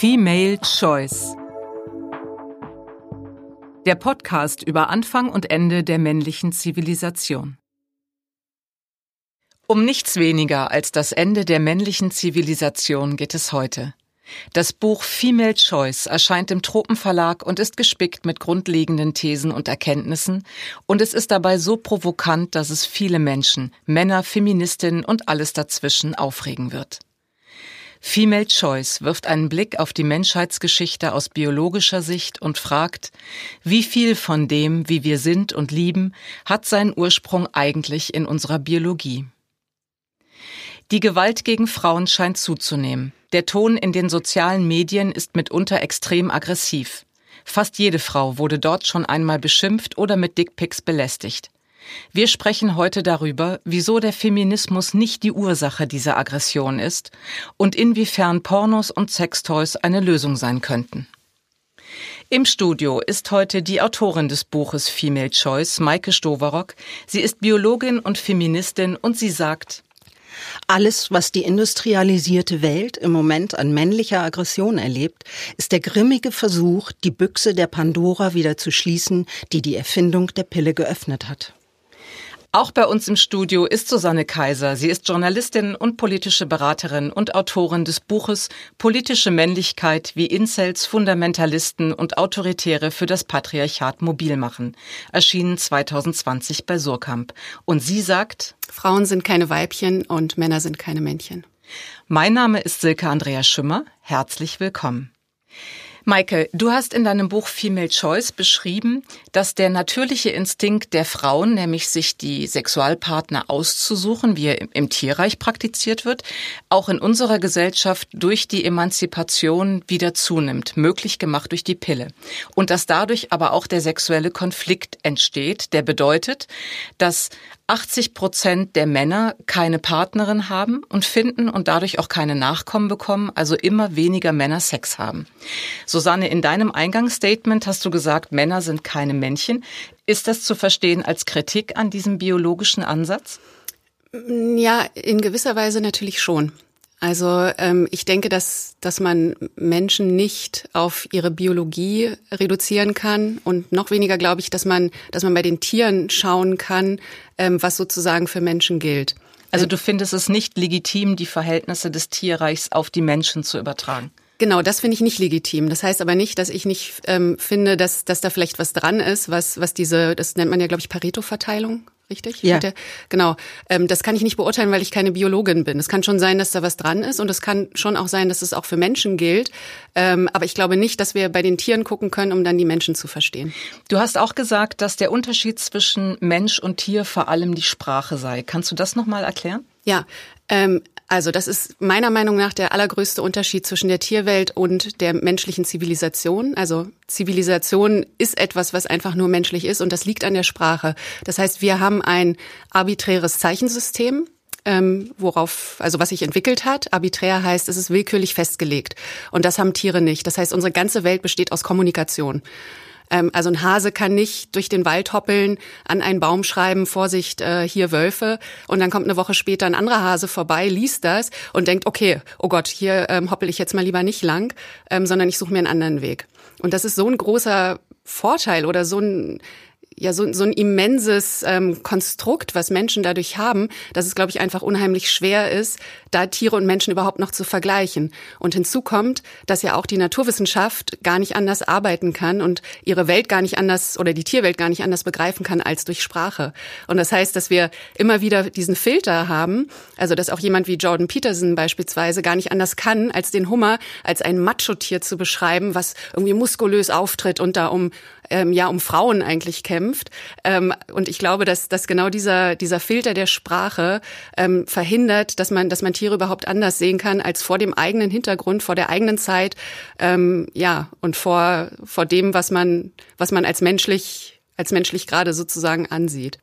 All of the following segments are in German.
Female Choice. Der Podcast über Anfang und Ende der männlichen Zivilisation. Um nichts weniger als das Ende der männlichen Zivilisation geht es heute. Das Buch Female Choice erscheint im Tropenverlag und ist gespickt mit grundlegenden Thesen und Erkenntnissen und es ist dabei so provokant, dass es viele Menschen, Männer, Feministinnen und alles dazwischen aufregen wird. Female Choice wirft einen Blick auf die Menschheitsgeschichte aus biologischer Sicht und fragt, wie viel von dem, wie wir sind und lieben, hat seinen Ursprung eigentlich in unserer Biologie. Die Gewalt gegen Frauen scheint zuzunehmen. Der Ton in den sozialen Medien ist mitunter extrem aggressiv. Fast jede Frau wurde dort schon einmal beschimpft oder mit Dickpics belästigt. Wir sprechen heute darüber, wieso der Feminismus nicht die Ursache dieser Aggression ist und inwiefern Pornos und Sextoys eine Lösung sein könnten. Im Studio ist heute die Autorin des Buches Female Choice, Maike Stoverock. Sie ist Biologin und Feministin und sie sagt, alles, was die industrialisierte Welt im Moment an männlicher Aggression erlebt, ist der grimmige Versuch, die Büchse der Pandora wieder zu schließen, die die Erfindung der Pille geöffnet hat. Auch bei uns im Studio ist Susanne Kaiser. Sie ist Journalistin und politische Beraterin und Autorin des Buches Politische Männlichkeit, wie Incels, Fundamentalisten und Autoritäre für das Patriarchat mobil machen, erschienen 2020 bei Surkamp. Und sie sagt, Frauen sind keine Weibchen und Männer sind keine Männchen. Mein Name ist Silke Andrea Schümmer. Herzlich willkommen. Maike, du hast in deinem Buch Female Choice beschrieben, dass der natürliche Instinkt der Frauen, nämlich sich die Sexualpartner auszusuchen, wie er im Tierreich praktiziert wird, auch in unserer Gesellschaft durch die Emanzipation wieder zunimmt, möglich gemacht durch die Pille. Und dass dadurch aber auch der sexuelle Konflikt entsteht, der bedeutet, dass 80 Prozent der Männer keine Partnerin haben und finden und dadurch auch keine Nachkommen bekommen, also immer weniger Männer Sex haben. Susanne, in deinem Eingangsstatement hast du gesagt, Männer sind keine Männchen. Ist das zu verstehen als Kritik an diesem biologischen Ansatz? Ja, in gewisser Weise natürlich schon. Also ähm, ich denke, dass, dass man Menschen nicht auf ihre Biologie reduzieren kann und noch weniger glaube ich, dass man, dass man bei den Tieren schauen kann, ähm, was sozusagen für Menschen gilt. Also du findest es nicht legitim, die Verhältnisse des Tierreichs auf die Menschen zu übertragen? Genau, das finde ich nicht legitim. Das heißt aber nicht, dass ich nicht ähm, finde, dass, dass da vielleicht was dran ist, was, was diese, das nennt man ja, glaube ich, Pareto-Verteilung, richtig? Ja. Der, genau. Ähm, das kann ich nicht beurteilen, weil ich keine Biologin bin. Es kann schon sein, dass da was dran ist und es kann schon auch sein, dass es auch für Menschen gilt. Ähm, aber ich glaube nicht, dass wir bei den Tieren gucken können, um dann die Menschen zu verstehen. Du hast auch gesagt, dass der Unterschied zwischen Mensch und Tier vor allem die Sprache sei. Kannst du das nochmal erklären? Ja, ähm, also das ist meiner Meinung nach der allergrößte Unterschied zwischen der Tierwelt und der menschlichen Zivilisation. Also Zivilisation ist etwas, was einfach nur menschlich ist und das liegt an der Sprache. Das heißt, wir haben ein arbiträres Zeichensystem, ähm, worauf, also was sich entwickelt hat. Arbiträr heißt, es ist willkürlich festgelegt. Und das haben Tiere nicht. Das heißt, unsere ganze Welt besteht aus Kommunikation. Ähm, also ein Hase kann nicht durch den Wald hoppeln, an einen Baum schreiben, Vorsicht, äh, hier Wölfe. Und dann kommt eine Woche später ein anderer Hase vorbei, liest das und denkt, okay, oh Gott, hier ähm, hoppel ich jetzt mal lieber nicht lang, ähm, sondern ich suche mir einen anderen Weg. Und das ist so ein großer Vorteil oder so ein ja so, so ein immenses ähm, Konstrukt, was Menschen dadurch haben, dass es, glaube ich, einfach unheimlich schwer ist, da Tiere und Menschen überhaupt noch zu vergleichen. Und hinzu kommt, dass ja auch die Naturwissenschaft gar nicht anders arbeiten kann und ihre Welt gar nicht anders oder die Tierwelt gar nicht anders begreifen kann als durch Sprache. Und das heißt, dass wir immer wieder diesen Filter haben, also dass auch jemand wie Jordan Peterson beispielsweise gar nicht anders kann, als den Hummer als ein Macho-Tier zu beschreiben, was irgendwie muskulös auftritt und da um ähm, ja um Frauen eigentlich kämpft. Ähm, und ich glaube, dass, dass genau dieser, dieser Filter der Sprache ähm, verhindert, dass man, dass man Tiere überhaupt anders sehen kann als vor dem eigenen Hintergrund, vor der eigenen Zeit, ähm, ja, und vor, vor dem, was man, was man als menschlich, als menschlich gerade sozusagen ansieht.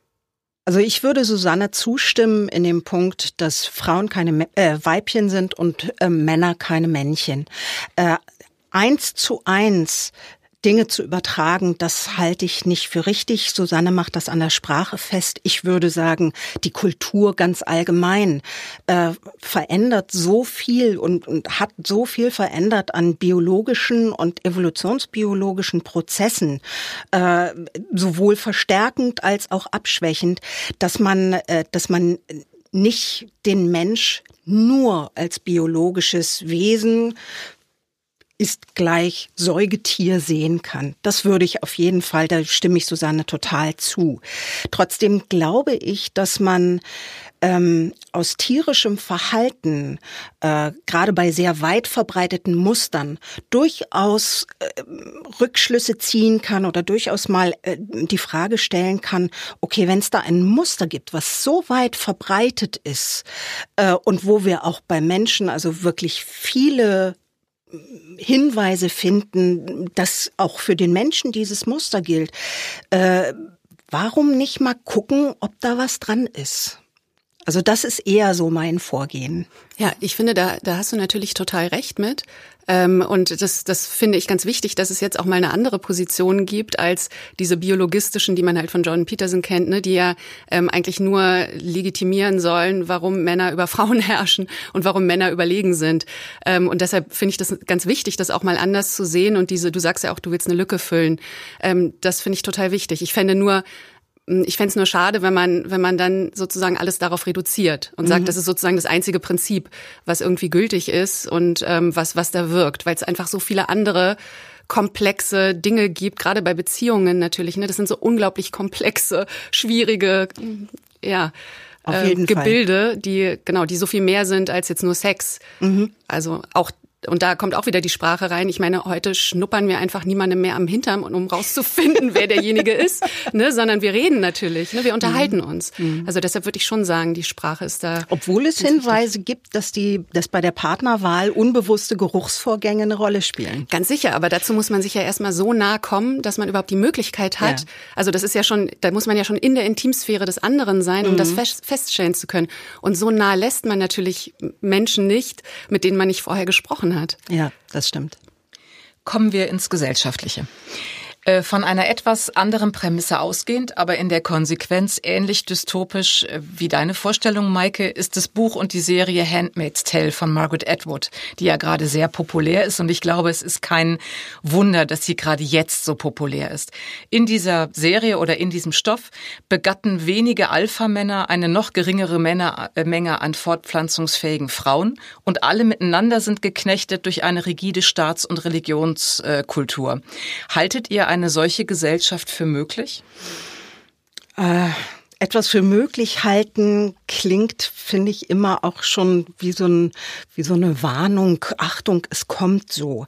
Also ich würde Susanne zustimmen in dem Punkt, dass Frauen keine äh, Weibchen sind und äh, Männer keine Männchen. Äh, eins zu eins Dinge zu übertragen, das halte ich nicht für richtig. Susanne macht das an der Sprache fest. Ich würde sagen, die Kultur ganz allgemein äh, verändert so viel und, und hat so viel verändert an biologischen und evolutionsbiologischen Prozessen, äh, sowohl verstärkend als auch abschwächend, dass man, äh, dass man nicht den Mensch nur als biologisches Wesen ist gleich Säugetier sehen kann. Das würde ich auf jeden Fall, da stimme ich Susanne total zu. Trotzdem glaube ich, dass man ähm, aus tierischem Verhalten, äh, gerade bei sehr weit verbreiteten Mustern, durchaus äh, Rückschlüsse ziehen kann oder durchaus mal äh, die Frage stellen kann, okay, wenn es da ein Muster gibt, was so weit verbreitet ist äh, und wo wir auch bei Menschen also wirklich viele Hinweise finden, dass auch für den Menschen dieses Muster gilt. Äh, warum nicht mal gucken, ob da was dran ist? Also das ist eher so mein Vorgehen. Ja, ich finde, da, da hast du natürlich total recht mit. Ähm, und das, das finde ich ganz wichtig, dass es jetzt auch mal eine andere Position gibt als diese biologistischen, die man halt von John Peterson kennt, ne, die ja ähm, eigentlich nur legitimieren sollen, warum Männer über Frauen herrschen und warum Männer überlegen sind. Ähm, und deshalb finde ich das ganz wichtig, das auch mal anders zu sehen und diese, du sagst ja auch, du willst eine Lücke füllen. Ähm, das finde ich total wichtig. Ich fände nur, ich fände es nur schade, wenn man, wenn man dann sozusagen alles darauf reduziert und sagt, mhm. das ist sozusagen das einzige Prinzip, was irgendwie gültig ist und ähm, was, was da wirkt, weil es einfach so viele andere komplexe Dinge gibt, gerade bei Beziehungen natürlich. Ne? Das sind so unglaublich komplexe, schwierige, ja. Äh, Gebilde, Fall. die genau, die so viel mehr sind als jetzt nur Sex. Mhm. Also auch und da kommt auch wieder die Sprache rein. Ich meine, heute schnuppern wir einfach niemandem mehr am Hintern, um rauszufinden, wer derjenige ist, ne, sondern wir reden natürlich, ne, wir unterhalten mhm. uns. Mhm. Also deshalb würde ich schon sagen, die Sprache ist da. Obwohl es Hinweise wichtig. gibt, dass die, dass bei der Partnerwahl unbewusste Geruchsvorgänge eine Rolle spielen. Ganz sicher, aber dazu muss man sich ja erstmal so nah kommen, dass man überhaupt die Möglichkeit hat. Ja. Also das ist ja schon, da muss man ja schon in der Intimsphäre des anderen sein, um mhm. das fest, feststellen zu können. Und so nah lässt man natürlich Menschen nicht, mit denen man nicht vorher gesprochen gesprochen hat. Ja, das stimmt. Kommen wir ins Gesellschaftliche. Äh, von einer etwas anderen Prämisse ausgehend, aber in der Konsequenz ähnlich dystopisch äh, wie deine Vorstellung, Maike, ist das Buch und die Serie Handmaid's Tale von Margaret Atwood, die ja gerade sehr populär ist und ich glaube, es ist kein Wunder, dass sie gerade jetzt so populär ist. In dieser Serie oder in diesem Stoff begatten wenige Alpha-Männer eine noch geringere Männer, äh, Menge an fortpflanzungsfähigen Frauen und alle miteinander sind geknechtet durch eine rigide Staats- und Religionskultur. Haltet ihr eine solche Gesellschaft für möglich? Äh, etwas für möglich halten klingt, finde ich, immer auch schon wie so, ein, wie so eine Warnung. Achtung, es kommt so.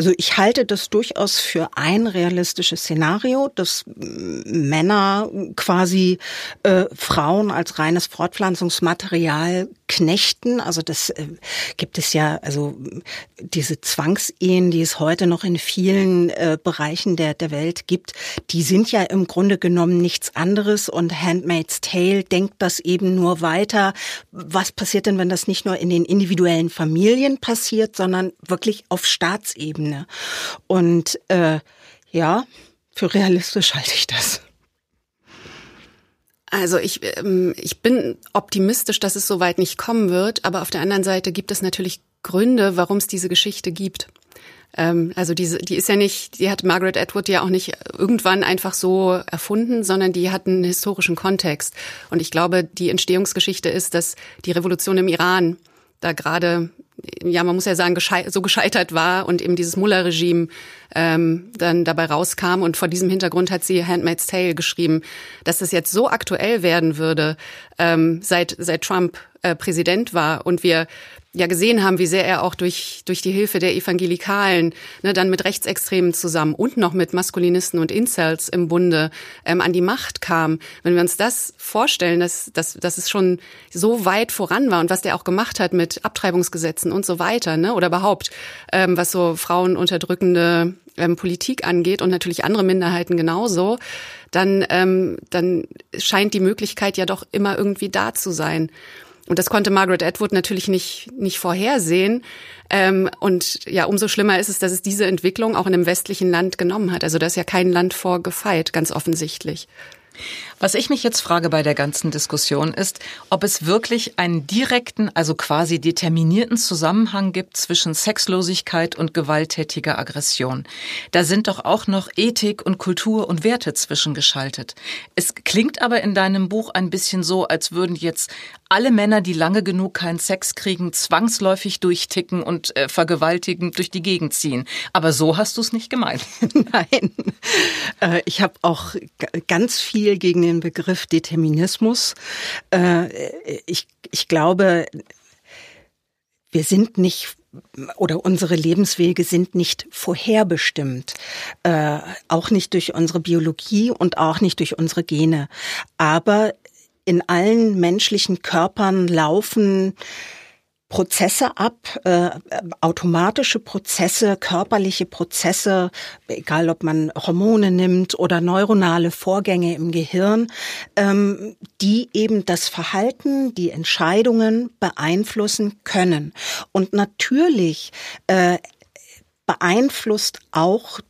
Also ich halte das durchaus für ein realistisches Szenario, dass Männer quasi äh, Frauen als reines Fortpflanzungsmaterial knechten. Also das äh, gibt es ja, also diese Zwangsehen, die es heute noch in vielen äh, Bereichen der, der Welt gibt, die sind ja im Grunde genommen nichts anderes und Handmaid's Tale denkt das eben nur weiter. Was passiert denn, wenn das nicht nur in den individuellen Familien passiert, sondern wirklich auf Staatsebene? Und äh, ja, für realistisch halte ich das. Also ich, ähm, ich bin optimistisch, dass es so weit nicht kommen wird, aber auf der anderen Seite gibt es natürlich Gründe, warum es diese Geschichte gibt. Ähm, also diese, die ist ja nicht, die hat Margaret Atwood ja auch nicht irgendwann einfach so erfunden, sondern die hat einen historischen Kontext. Und ich glaube, die Entstehungsgeschichte ist, dass die Revolution im Iran da gerade ja, man muss ja sagen, gescheit, so gescheitert war und eben dieses Muller-Regime ähm, dann dabei rauskam. Und vor diesem Hintergrund hat sie Handmaid's Tale geschrieben, dass es jetzt so aktuell werden würde, ähm, seit, seit Trump äh, Präsident war und wir ja gesehen haben, wie sehr er auch durch, durch die Hilfe der Evangelikalen, ne, dann mit Rechtsextremen zusammen und noch mit Maskulinisten und Incels im Bunde ähm, an die Macht kam. Wenn wir uns das vorstellen, dass, dass, dass es schon so weit voran war und was der auch gemacht hat mit Abtreibungsgesetzen und so weiter, ne, oder überhaupt, ähm, was so frauenunterdrückende ähm, Politik angeht und natürlich andere Minderheiten genauso, dann, ähm, dann scheint die Möglichkeit ja doch immer irgendwie da zu sein. Und das konnte Margaret Atwood natürlich nicht, nicht vorhersehen. Ähm, und ja, umso schlimmer ist es, dass es diese Entwicklung auch in einem westlichen Land genommen hat. Also da ist ja kein Land vorgefeit, ganz offensichtlich. Was ich mich jetzt frage bei der ganzen Diskussion ist, ob es wirklich einen direkten, also quasi determinierten Zusammenhang gibt zwischen Sexlosigkeit und gewalttätiger Aggression. Da sind doch auch noch Ethik und Kultur und Werte zwischengeschaltet. Es klingt aber in deinem Buch ein bisschen so, als würden jetzt alle Männer, die lange genug keinen Sex kriegen, zwangsläufig durchticken und äh, vergewaltigen durch die Gegend ziehen. Aber so hast du es nicht gemeint. Nein, äh, ich habe auch ganz viel gegen den Begriff Determinismus. Äh, ich, ich glaube, wir sind nicht oder unsere Lebenswege sind nicht vorherbestimmt, äh, auch nicht durch unsere Biologie und auch nicht durch unsere Gene. Aber in allen menschlichen Körpern laufen Prozesse ab, äh, automatische Prozesse, körperliche Prozesse, egal ob man Hormone nimmt oder neuronale Vorgänge im Gehirn, ähm, die eben das Verhalten, die Entscheidungen beeinflussen können. Und natürlich äh, beeinflusst auch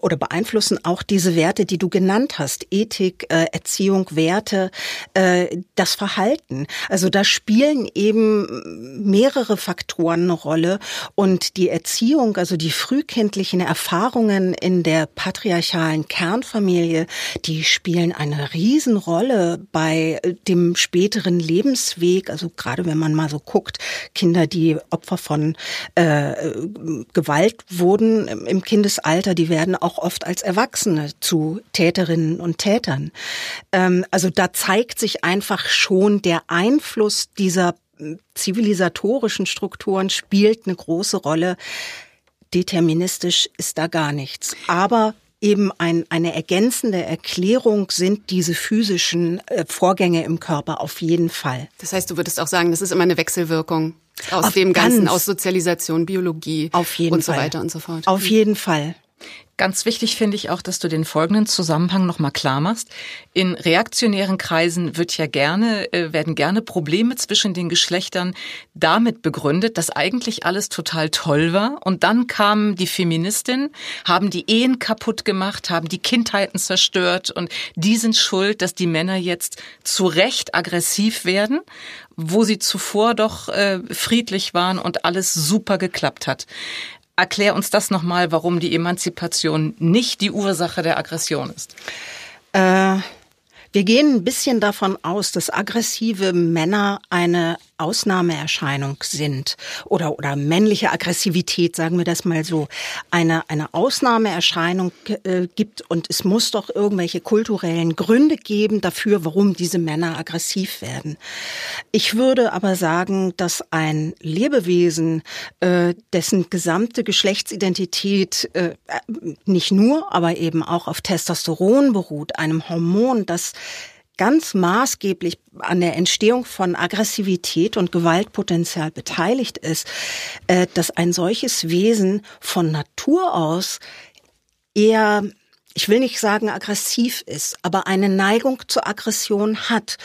oder beeinflussen auch diese Werte, die du genannt hast, Ethik, äh, Erziehung, Werte, äh, das Verhalten. Also da spielen eben mehrere Faktoren eine Rolle und die Erziehung, also die frühkindlichen Erfahrungen in der patriarchalen Kernfamilie, die spielen eine Riesenrolle bei dem späteren Lebensweg. Also gerade wenn man mal so guckt, Kinder, die Opfer von äh, Gewalt wurden im Kindesalter, die werden werden auch oft als Erwachsene zu Täterinnen und Tätern. Ähm, also da zeigt sich einfach schon der Einfluss dieser hm, zivilisatorischen Strukturen spielt eine große Rolle. Deterministisch ist da gar nichts. Aber eben ein, eine ergänzende Erklärung sind diese physischen äh, Vorgänge im Körper auf jeden Fall. Das heißt, du würdest auch sagen, das ist immer eine Wechselwirkung aus auf dem Ganzen, aus Sozialisation, Biologie auf jeden und Fall. so weiter und so fort. Auf jeden Fall. Ganz wichtig finde ich auch, dass du den folgenden Zusammenhang nochmal klar machst. In reaktionären Kreisen wird ja gerne, äh, werden gerne Probleme zwischen den Geschlechtern damit begründet, dass eigentlich alles total toll war. Und dann kamen die Feministinnen, haben die Ehen kaputt gemacht, haben die Kindheiten zerstört und die sind schuld, dass die Männer jetzt zu Recht aggressiv werden, wo sie zuvor doch äh, friedlich waren und alles super geklappt hat. Erklär uns das nochmal, warum die Emanzipation nicht die Ursache der Aggression ist. Äh, wir gehen ein bisschen davon aus, dass aggressive Männer eine Ausnahmeerscheinung sind oder, oder männliche Aggressivität, sagen wir das mal so, eine, eine Ausnahmeerscheinung äh, gibt und es muss doch irgendwelche kulturellen Gründe geben dafür, warum diese Männer aggressiv werden. Ich würde aber sagen, dass ein Lebewesen, äh, dessen gesamte Geschlechtsidentität äh, nicht nur, aber eben auch auf Testosteron beruht, einem Hormon, das ganz maßgeblich an der Entstehung von Aggressivität und Gewaltpotenzial beteiligt ist, äh, dass ein solches Wesen von Natur aus eher ich will nicht sagen aggressiv ist, aber eine Neigung zur Aggression hat.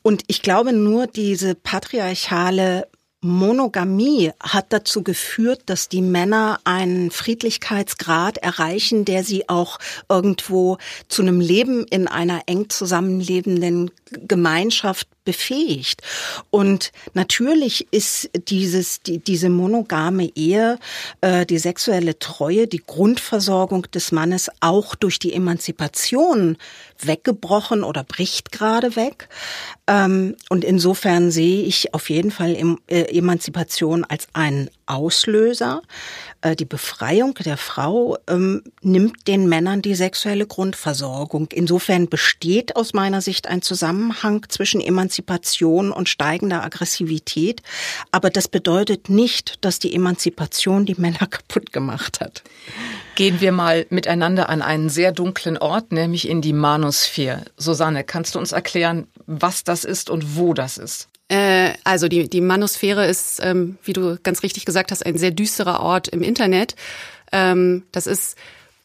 Und ich glaube nur diese patriarchale Monogamie hat dazu geführt, dass die Männer einen Friedlichkeitsgrad erreichen, der sie auch irgendwo zu einem Leben in einer eng zusammenlebenden Gemeinschaft befähigt. Und natürlich ist dieses, die, diese monogame Ehe, äh, die sexuelle Treue, die Grundversorgung des Mannes auch durch die Emanzipation weggebrochen oder bricht gerade weg. Ähm, und insofern sehe ich auf jeden Fall äh, Emanzipation als einen Auslöser. Äh, die Befreiung der Frau ähm, nimmt den Männern die sexuelle Grundversorgung. Insofern besteht aus meiner Sicht ein Zusammenhang zwischen Emanzipation und steigender Aggressivität. Aber das bedeutet nicht, dass die Emanzipation die Männer kaputt gemacht hat. Gehen wir mal miteinander an einen sehr dunklen Ort, nämlich in die Manosphäre. Susanne, kannst du uns erklären, was das ist und wo das ist? Äh, also die, die Manosphäre ist, ähm, wie du ganz richtig gesagt hast, ein sehr düsterer Ort im Internet. Ähm, das ist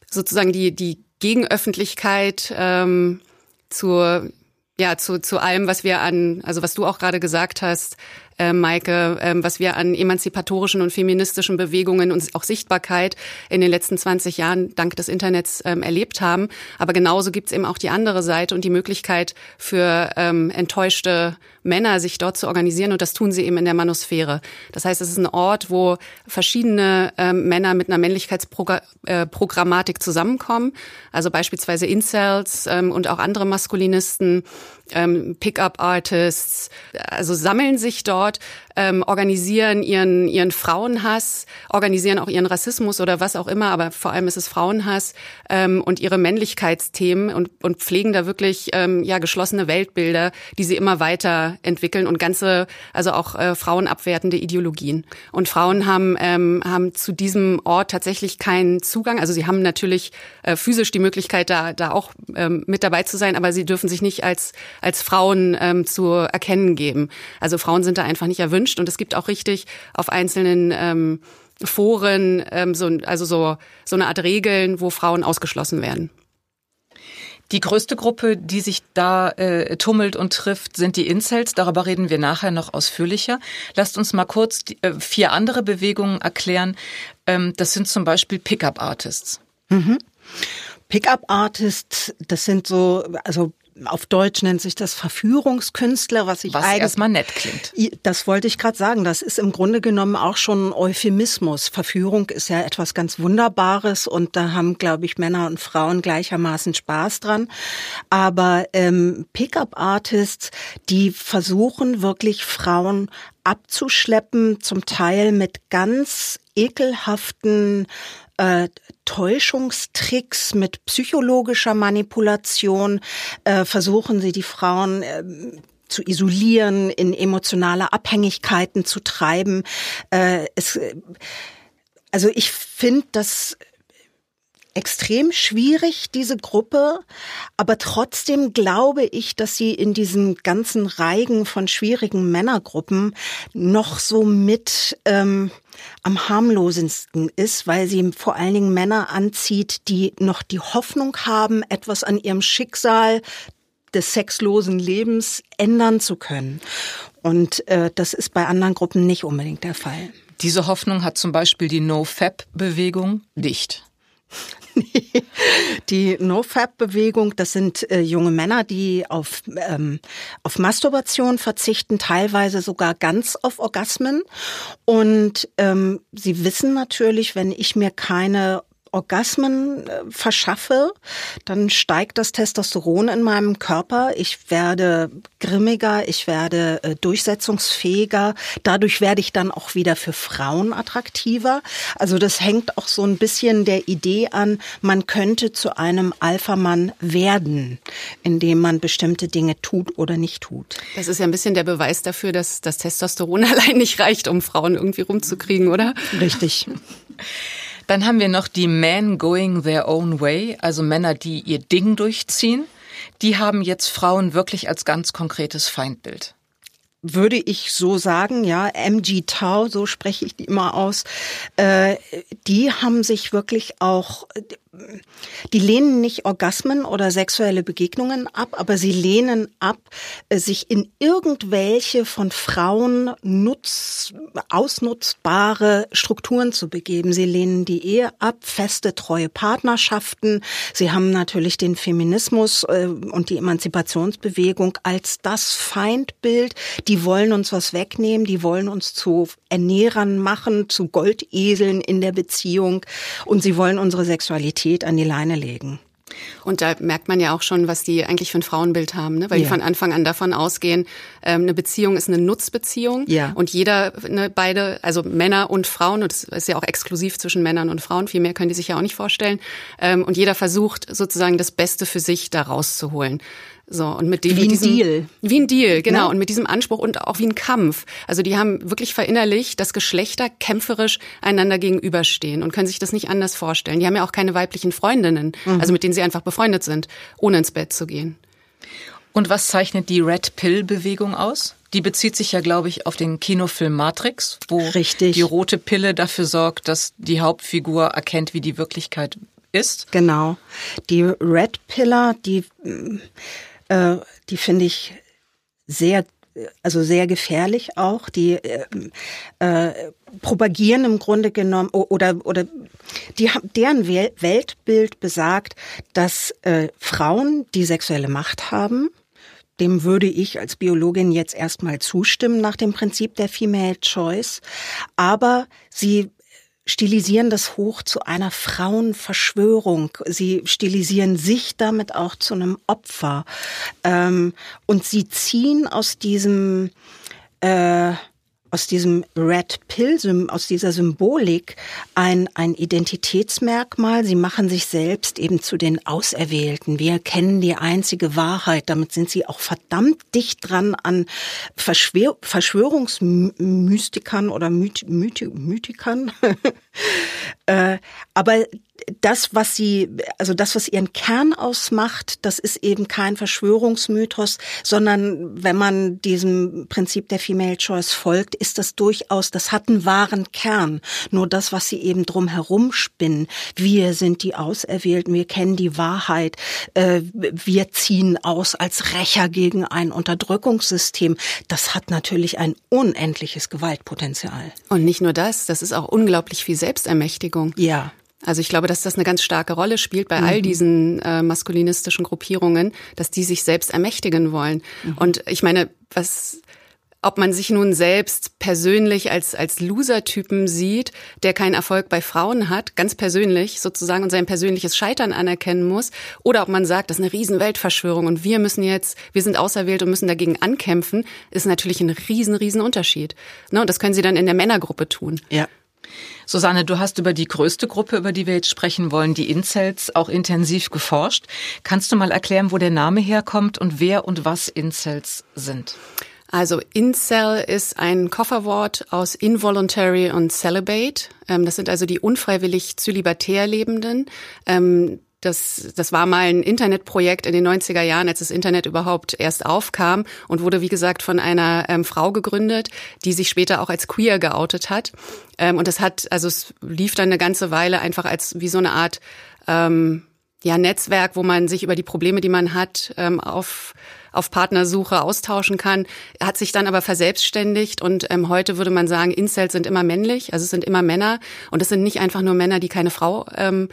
sozusagen die, die Gegenöffentlichkeit ähm, zur, ja, zu, zu allem, was wir an, also was du auch gerade gesagt hast, äh, Maike, äh, was wir an emanzipatorischen und feministischen Bewegungen und auch Sichtbarkeit in den letzten 20 Jahren dank des Internets ähm, erlebt haben. Aber genauso gibt's eben auch die andere Seite und die Möglichkeit für ähm, enttäuschte Männer, sich dort zu organisieren. Und das tun sie eben in der Manosphäre. Das heißt, es ist ein Ort, wo verschiedene ähm, Männer mit einer Männlichkeitsprogrammatik zusammenkommen. Also beispielsweise Incels ähm, und auch andere Maskulinisten ähm, Pickup-Artists, also sammeln sich dort, ähm, organisieren ihren, ihren Frauenhass, organisieren auch ihren Rassismus oder was auch immer, aber vor allem ist es Frauenhass ähm, und ihre Männlichkeitsthemen und, und pflegen da wirklich ähm, ja geschlossene Weltbilder, die sie immer weiter entwickeln und ganze, also auch äh, frauenabwertende Ideologien. Und Frauen haben, ähm, haben zu diesem Ort tatsächlich keinen Zugang. Also sie haben natürlich äh, physisch die Möglichkeit, da, da auch ähm, mit dabei zu sein, aber sie dürfen sich nicht als als Frauen ähm, zu erkennen geben. Also Frauen sind da einfach nicht erwünscht und es gibt auch richtig auf einzelnen ähm, Foren ähm, so, also so, so eine Art Regeln, wo Frauen ausgeschlossen werden. Die größte Gruppe, die sich da äh, tummelt und trifft, sind die Incels. Darüber reden wir nachher noch ausführlicher. Lasst uns mal kurz die, äh, vier andere Bewegungen erklären. Ähm, das sind zum Beispiel Pickup-Artists. Mhm. Pickup-Artists, das sind so, also auf Deutsch nennt sich das Verführungskünstler, was ich was eigentlich erstmal nett klingt. Das wollte ich gerade sagen. Das ist im Grunde genommen auch schon ein Euphemismus. Verführung ist ja etwas ganz Wunderbares und da haben, glaube ich, Männer und Frauen gleichermaßen Spaß dran. Aber ähm, Pickup-Artists, die versuchen wirklich Frauen abzuschleppen, zum Teil mit ganz ekelhaften äh, Täuschungstricks, mit psychologischer Manipulation äh, versuchen sie die Frauen äh, zu isolieren, in emotionale Abhängigkeiten zu treiben. Äh, es, also ich finde das extrem schwierig, diese Gruppe, aber trotzdem glaube ich, dass sie in diesen ganzen Reigen von schwierigen Männergruppen noch so mit ähm, am harmlosesten ist, weil sie vor allen Dingen Männer anzieht, die noch die Hoffnung haben, etwas an ihrem Schicksal des sexlosen Lebens ändern zu können. Und äh, das ist bei anderen Gruppen nicht unbedingt der Fall. Diese Hoffnung hat zum Beispiel die No-Fab-Bewegung nicht. Die No-Fab-Bewegung, das sind äh, junge Männer, die auf, ähm, auf Masturbation verzichten, teilweise sogar ganz auf Orgasmen. Und ähm, sie wissen natürlich, wenn ich mir keine Orgasmen äh, verschaffe, dann steigt das Testosteron in meinem Körper. Ich werde grimmiger, ich werde äh, durchsetzungsfähiger. Dadurch werde ich dann auch wieder für Frauen attraktiver. Also das hängt auch so ein bisschen der Idee an, man könnte zu einem Alpha-Mann werden, indem man bestimmte Dinge tut oder nicht tut. Das ist ja ein bisschen der Beweis dafür, dass das Testosteron allein nicht reicht, um Frauen irgendwie rumzukriegen, oder? Richtig. Dann haben wir noch die Men going their own way, also Männer, die ihr Ding durchziehen. Die haben jetzt Frauen wirklich als ganz konkretes Feindbild. Würde ich so sagen, ja, MG Tau, so spreche ich die immer aus, äh, die haben sich wirklich auch, die lehnen nicht Orgasmen oder sexuelle Begegnungen ab, aber sie lehnen ab, äh, sich in irgendwelche von Frauen nutz, ausnutzbare Strukturen zu begeben. Sie lehnen die Ehe ab, feste, treue Partnerschaften. Sie haben natürlich den Feminismus äh, und die Emanzipationsbewegung als das Feindbild. Die wollen uns was wegnehmen, die wollen uns zu Ernährern machen, zu Goldeseln in der Beziehung und sie wollen unsere Sexualität Sexualität an die Leine legen. Und da merkt man ja auch schon, was die eigentlich für ein Frauenbild haben, ne? weil ja. die von Anfang an davon ausgehen, ähm, eine Beziehung ist eine Nutzbeziehung ja. und jeder, ne, beide, also Männer und Frauen, und das ist ja auch exklusiv zwischen Männern und Frauen, viel mehr können die sich ja auch nicht vorstellen, ähm, und jeder versucht sozusagen das Beste für sich da rauszuholen. So, und mit dem, wie ein diesem, Deal. Wie ein Deal, genau. Ja. Und mit diesem Anspruch und auch wie ein Kampf. Also die haben wirklich verinnerlicht, dass Geschlechter kämpferisch einander gegenüberstehen und können sich das nicht anders vorstellen. Die haben ja auch keine weiblichen Freundinnen, mhm. also mit denen sie einfach befreundet sind, ohne ins Bett zu gehen. Und was zeichnet die Red Pill Bewegung aus? Die bezieht sich ja, glaube ich, auf den Kinofilm Matrix, wo Richtig. die rote Pille dafür sorgt, dass die Hauptfigur erkennt, wie die Wirklichkeit ist. Genau. Die Red Pillar, die äh, die finde ich sehr also sehr gefährlich auch. Die äh, äh, propagieren im Grunde genommen oder oder die deren Weltbild besagt, dass äh, Frauen die sexuelle Macht haben. Dem würde ich als Biologin jetzt erstmal zustimmen nach dem Prinzip der Female Choice. Aber sie stilisieren das hoch zu einer Frauenverschwörung. Sie stilisieren sich damit auch zu einem Opfer. Ähm, und sie ziehen aus diesem äh, aus diesem Red Pill, aus dieser Symbolik ein, ein Identitätsmerkmal. Sie machen sich selbst eben zu den Auserwählten. Wir kennen die einzige Wahrheit. Damit sind sie auch verdammt dicht dran an Verschwör Verschwörungsmystikern oder Myth Myth Mythikern. äh, aber das, was sie, also das, was ihren Kern ausmacht, das ist eben kein Verschwörungsmythos, sondern wenn man diesem Prinzip der Female Choice folgt, ist das durchaus, das hat einen wahren Kern. Nur das, was sie eben drum herum spinnen, wir sind die Auserwählten, wir kennen die Wahrheit, äh, wir ziehen aus als Rächer gegen ein Unterdrückungssystem, das hat natürlich ein unendliches Gewaltpotenzial. Und nicht nur das, das ist auch unglaublich viel Selbstermächtigung. Ja. Also ich glaube, dass das eine ganz starke Rolle spielt bei mhm. all diesen äh, maskulinistischen Gruppierungen, dass die sich selbst ermächtigen wollen. Mhm. Und ich meine, was ob man sich nun selbst persönlich als, als Loser-Typen sieht, der keinen Erfolg bei Frauen hat, ganz persönlich sozusagen und sein persönliches Scheitern anerkennen muss, oder ob man sagt, das ist eine riesen Weltverschwörung und wir müssen jetzt, wir sind auserwählt und müssen dagegen ankämpfen, ist natürlich ein riesen, riesen Unterschied. Ne? Und das können sie dann in der Männergruppe tun. Ja. Susanne, du hast über die größte Gruppe, über die wir jetzt sprechen wollen, die Incels, auch intensiv geforscht. Kannst du mal erklären, wo der Name herkommt und wer und was Incels sind? Also Incel ist ein Kofferwort aus involuntary und celibate. Ähm, das sind also die unfreiwillig zölibatär Lebenden. Das, das war mal ein Internetprojekt in den 90er Jahren, als das Internet überhaupt erst aufkam und wurde, wie gesagt, von einer ähm, Frau gegründet, die sich später auch als queer geoutet hat. Ähm, und das hat, also es lief dann eine ganze Weile einfach als wie so eine Art ähm, ja, Netzwerk, wo man sich über die Probleme, die man hat, ähm, auf auf Partnersuche austauschen kann, hat sich dann aber verselbstständigt und ähm, heute würde man sagen, Incels sind immer männlich, also es sind immer Männer und es sind nicht einfach nur Männer, die keine Frau ähm,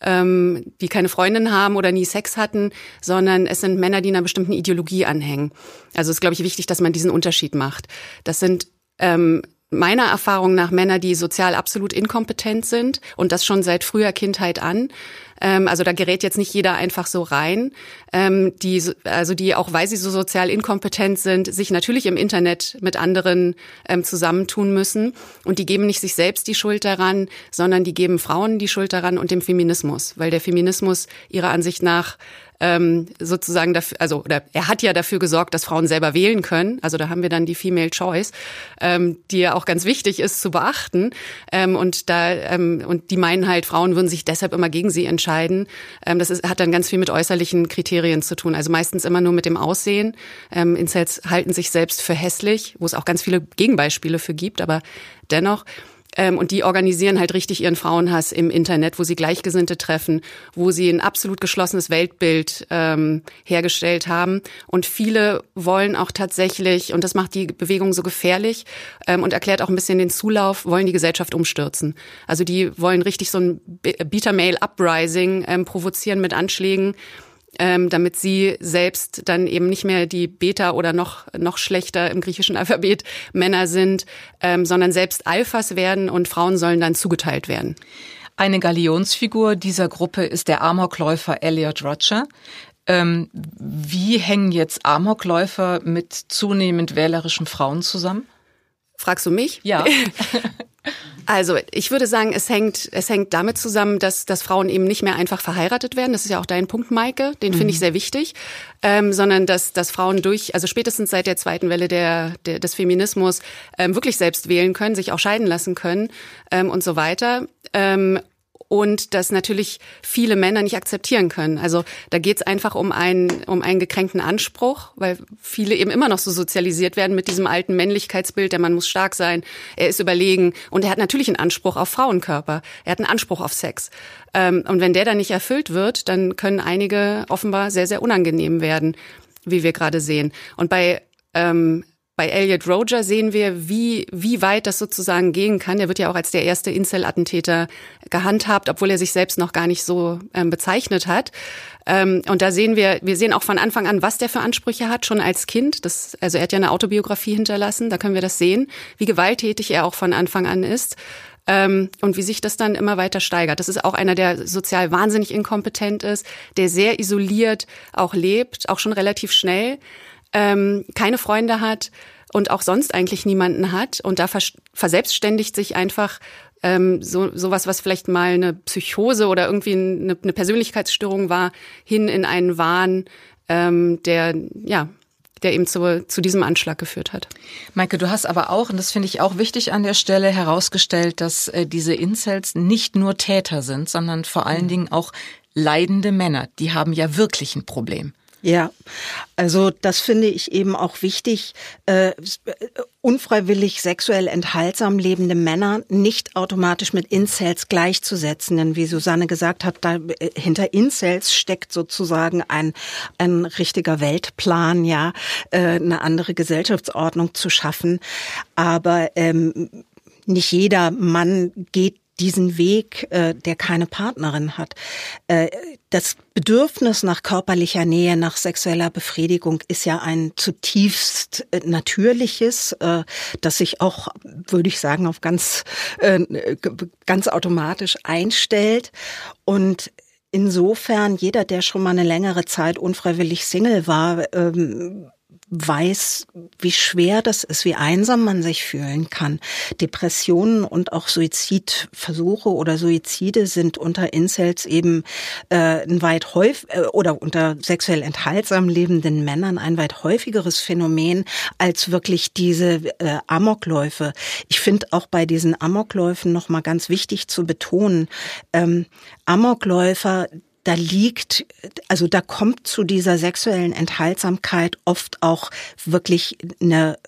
ähm, die keine Freundin haben oder nie Sex hatten, sondern es sind Männer, die einer bestimmten Ideologie anhängen. Also ist, glaube ich, wichtig, dass man diesen Unterschied macht. Das sind ähm, meiner Erfahrung nach Männer, die sozial absolut inkompetent sind und das schon seit früher Kindheit an. Ähm, also da gerät jetzt nicht jeder einfach so rein. Ähm, die, also die auch, weil sie so sozial inkompetent sind, sich natürlich im Internet mit anderen ähm, zusammentun müssen. Und die geben nicht sich selbst die Schuld daran, sondern die geben Frauen die Schuld daran und dem Feminismus, weil der Feminismus ihrer Ansicht nach ähm, sozusagen dafür, also oder er hat ja dafür gesorgt, dass Frauen selber wählen können. Also da haben wir dann die Female Choice, ähm, die ja auch ganz wichtig ist zu beachten. Ähm, und da ähm, und die meinen halt, Frauen würden sich deshalb immer gegen sie entscheiden. Ähm, das ist, hat dann ganz viel mit äußerlichen Kriterien zu tun. Also meistens immer nur mit dem Aussehen. Ähm, Incels halten sich selbst für hässlich, wo es auch ganz viele Gegenbeispiele für gibt, aber dennoch. Ähm, und die organisieren halt richtig ihren Frauenhass im Internet, wo sie Gleichgesinnte treffen, wo sie ein absolut geschlossenes Weltbild ähm, hergestellt haben. Und viele wollen auch tatsächlich, und das macht die Bewegung so gefährlich ähm, und erklärt auch ein bisschen den Zulauf, wollen die Gesellschaft umstürzen. Also die wollen richtig so ein Beta-Mail-Uprising ähm, provozieren mit Anschlägen ähm, damit sie selbst dann eben nicht mehr die Beta oder noch, noch schlechter im griechischen Alphabet Männer sind, ähm, sondern selbst Alphas werden und Frauen sollen dann zugeteilt werden. Eine Galionsfigur dieser Gruppe ist der Amokläufer Elliot Roger. Ähm, wie hängen jetzt Amokläufer mit zunehmend wählerischen Frauen zusammen? Fragst du mich? Ja. Also ich würde sagen, es hängt, es hängt damit zusammen, dass, dass Frauen eben nicht mehr einfach verheiratet werden. Das ist ja auch dein Punkt, Maike. Den mhm. finde ich mhm. sehr wichtig. Ähm, sondern dass, dass Frauen durch, also spätestens seit der zweiten Welle der, der, des Feminismus ähm, wirklich selbst wählen können, sich auch scheiden lassen können ähm, und so weiter. Ähm, und das natürlich viele Männer nicht akzeptieren können. Also da geht es einfach um einen, um einen gekränkten Anspruch, weil viele eben immer noch so sozialisiert werden mit diesem alten Männlichkeitsbild, der Mann muss stark sein, er ist überlegen und er hat natürlich einen Anspruch auf Frauenkörper, er hat einen Anspruch auf Sex. Ähm, und wenn der dann nicht erfüllt wird, dann können einige offenbar sehr, sehr unangenehm werden. wie wir gerade sehen. Und bei ähm, bei Elliot Roger sehen wir, wie, wie weit das sozusagen gehen kann. Der wird ja auch als der erste Incel-Attentäter gehandhabt, obwohl er sich selbst noch gar nicht so ähm, bezeichnet hat. Ähm, und da sehen wir, wir sehen auch von Anfang an, was der für Ansprüche hat, schon als Kind. Das, also er hat ja eine Autobiografie hinterlassen, da können wir das sehen, wie gewalttätig er auch von Anfang an ist. Ähm, und wie sich das dann immer weiter steigert. Das ist auch einer, der sozial wahnsinnig inkompetent ist, der sehr isoliert auch lebt, auch schon relativ schnell ähm, keine Freunde hat und auch sonst eigentlich niemanden hat und da vers verselbstständigt sich einfach ähm, so sowas, was vielleicht mal eine Psychose oder irgendwie eine, eine Persönlichkeitsstörung war, hin in einen Wahn, ähm, der ja der eben zu, zu diesem Anschlag geführt hat. Maike, du hast aber auch, und das finde ich auch wichtig an der Stelle, herausgestellt, dass äh, diese Incels nicht nur Täter sind, sondern vor allen mhm. Dingen auch leidende Männer. Die haben ja wirklich ein Problem. Ja, also das finde ich eben auch wichtig, äh, unfreiwillig sexuell enthaltsam lebende Männer nicht automatisch mit Incels gleichzusetzen. Denn wie Susanne gesagt hat, da, äh, hinter Incels steckt sozusagen ein, ein richtiger Weltplan, ja, äh, eine andere Gesellschaftsordnung zu schaffen. Aber ähm, nicht jeder Mann geht diesen Weg, äh, der keine Partnerin hat. Äh, das Bedürfnis nach körperlicher Nähe, nach sexueller Befriedigung ist ja ein zutiefst äh, natürliches, äh, das sich auch, würde ich sagen, auf ganz, äh, ganz automatisch einstellt. Und Insofern, jeder, der schon mal eine längere Zeit unfreiwillig Single war, ähm, weiß, wie schwer das ist, wie einsam man sich fühlen kann. Depressionen und auch Suizidversuche oder Suizide sind unter Incels eben äh, ein weit häufig äh, oder unter sexuell enthaltsam lebenden Männern ein weit häufigeres Phänomen als wirklich diese äh, Amokläufe. Ich finde auch bei diesen Amokläufen noch mal ganz wichtig zu betonen: ähm, Amokläufer da liegt, also da kommt zu dieser sexuellen Enthaltsamkeit oft auch wirklich eine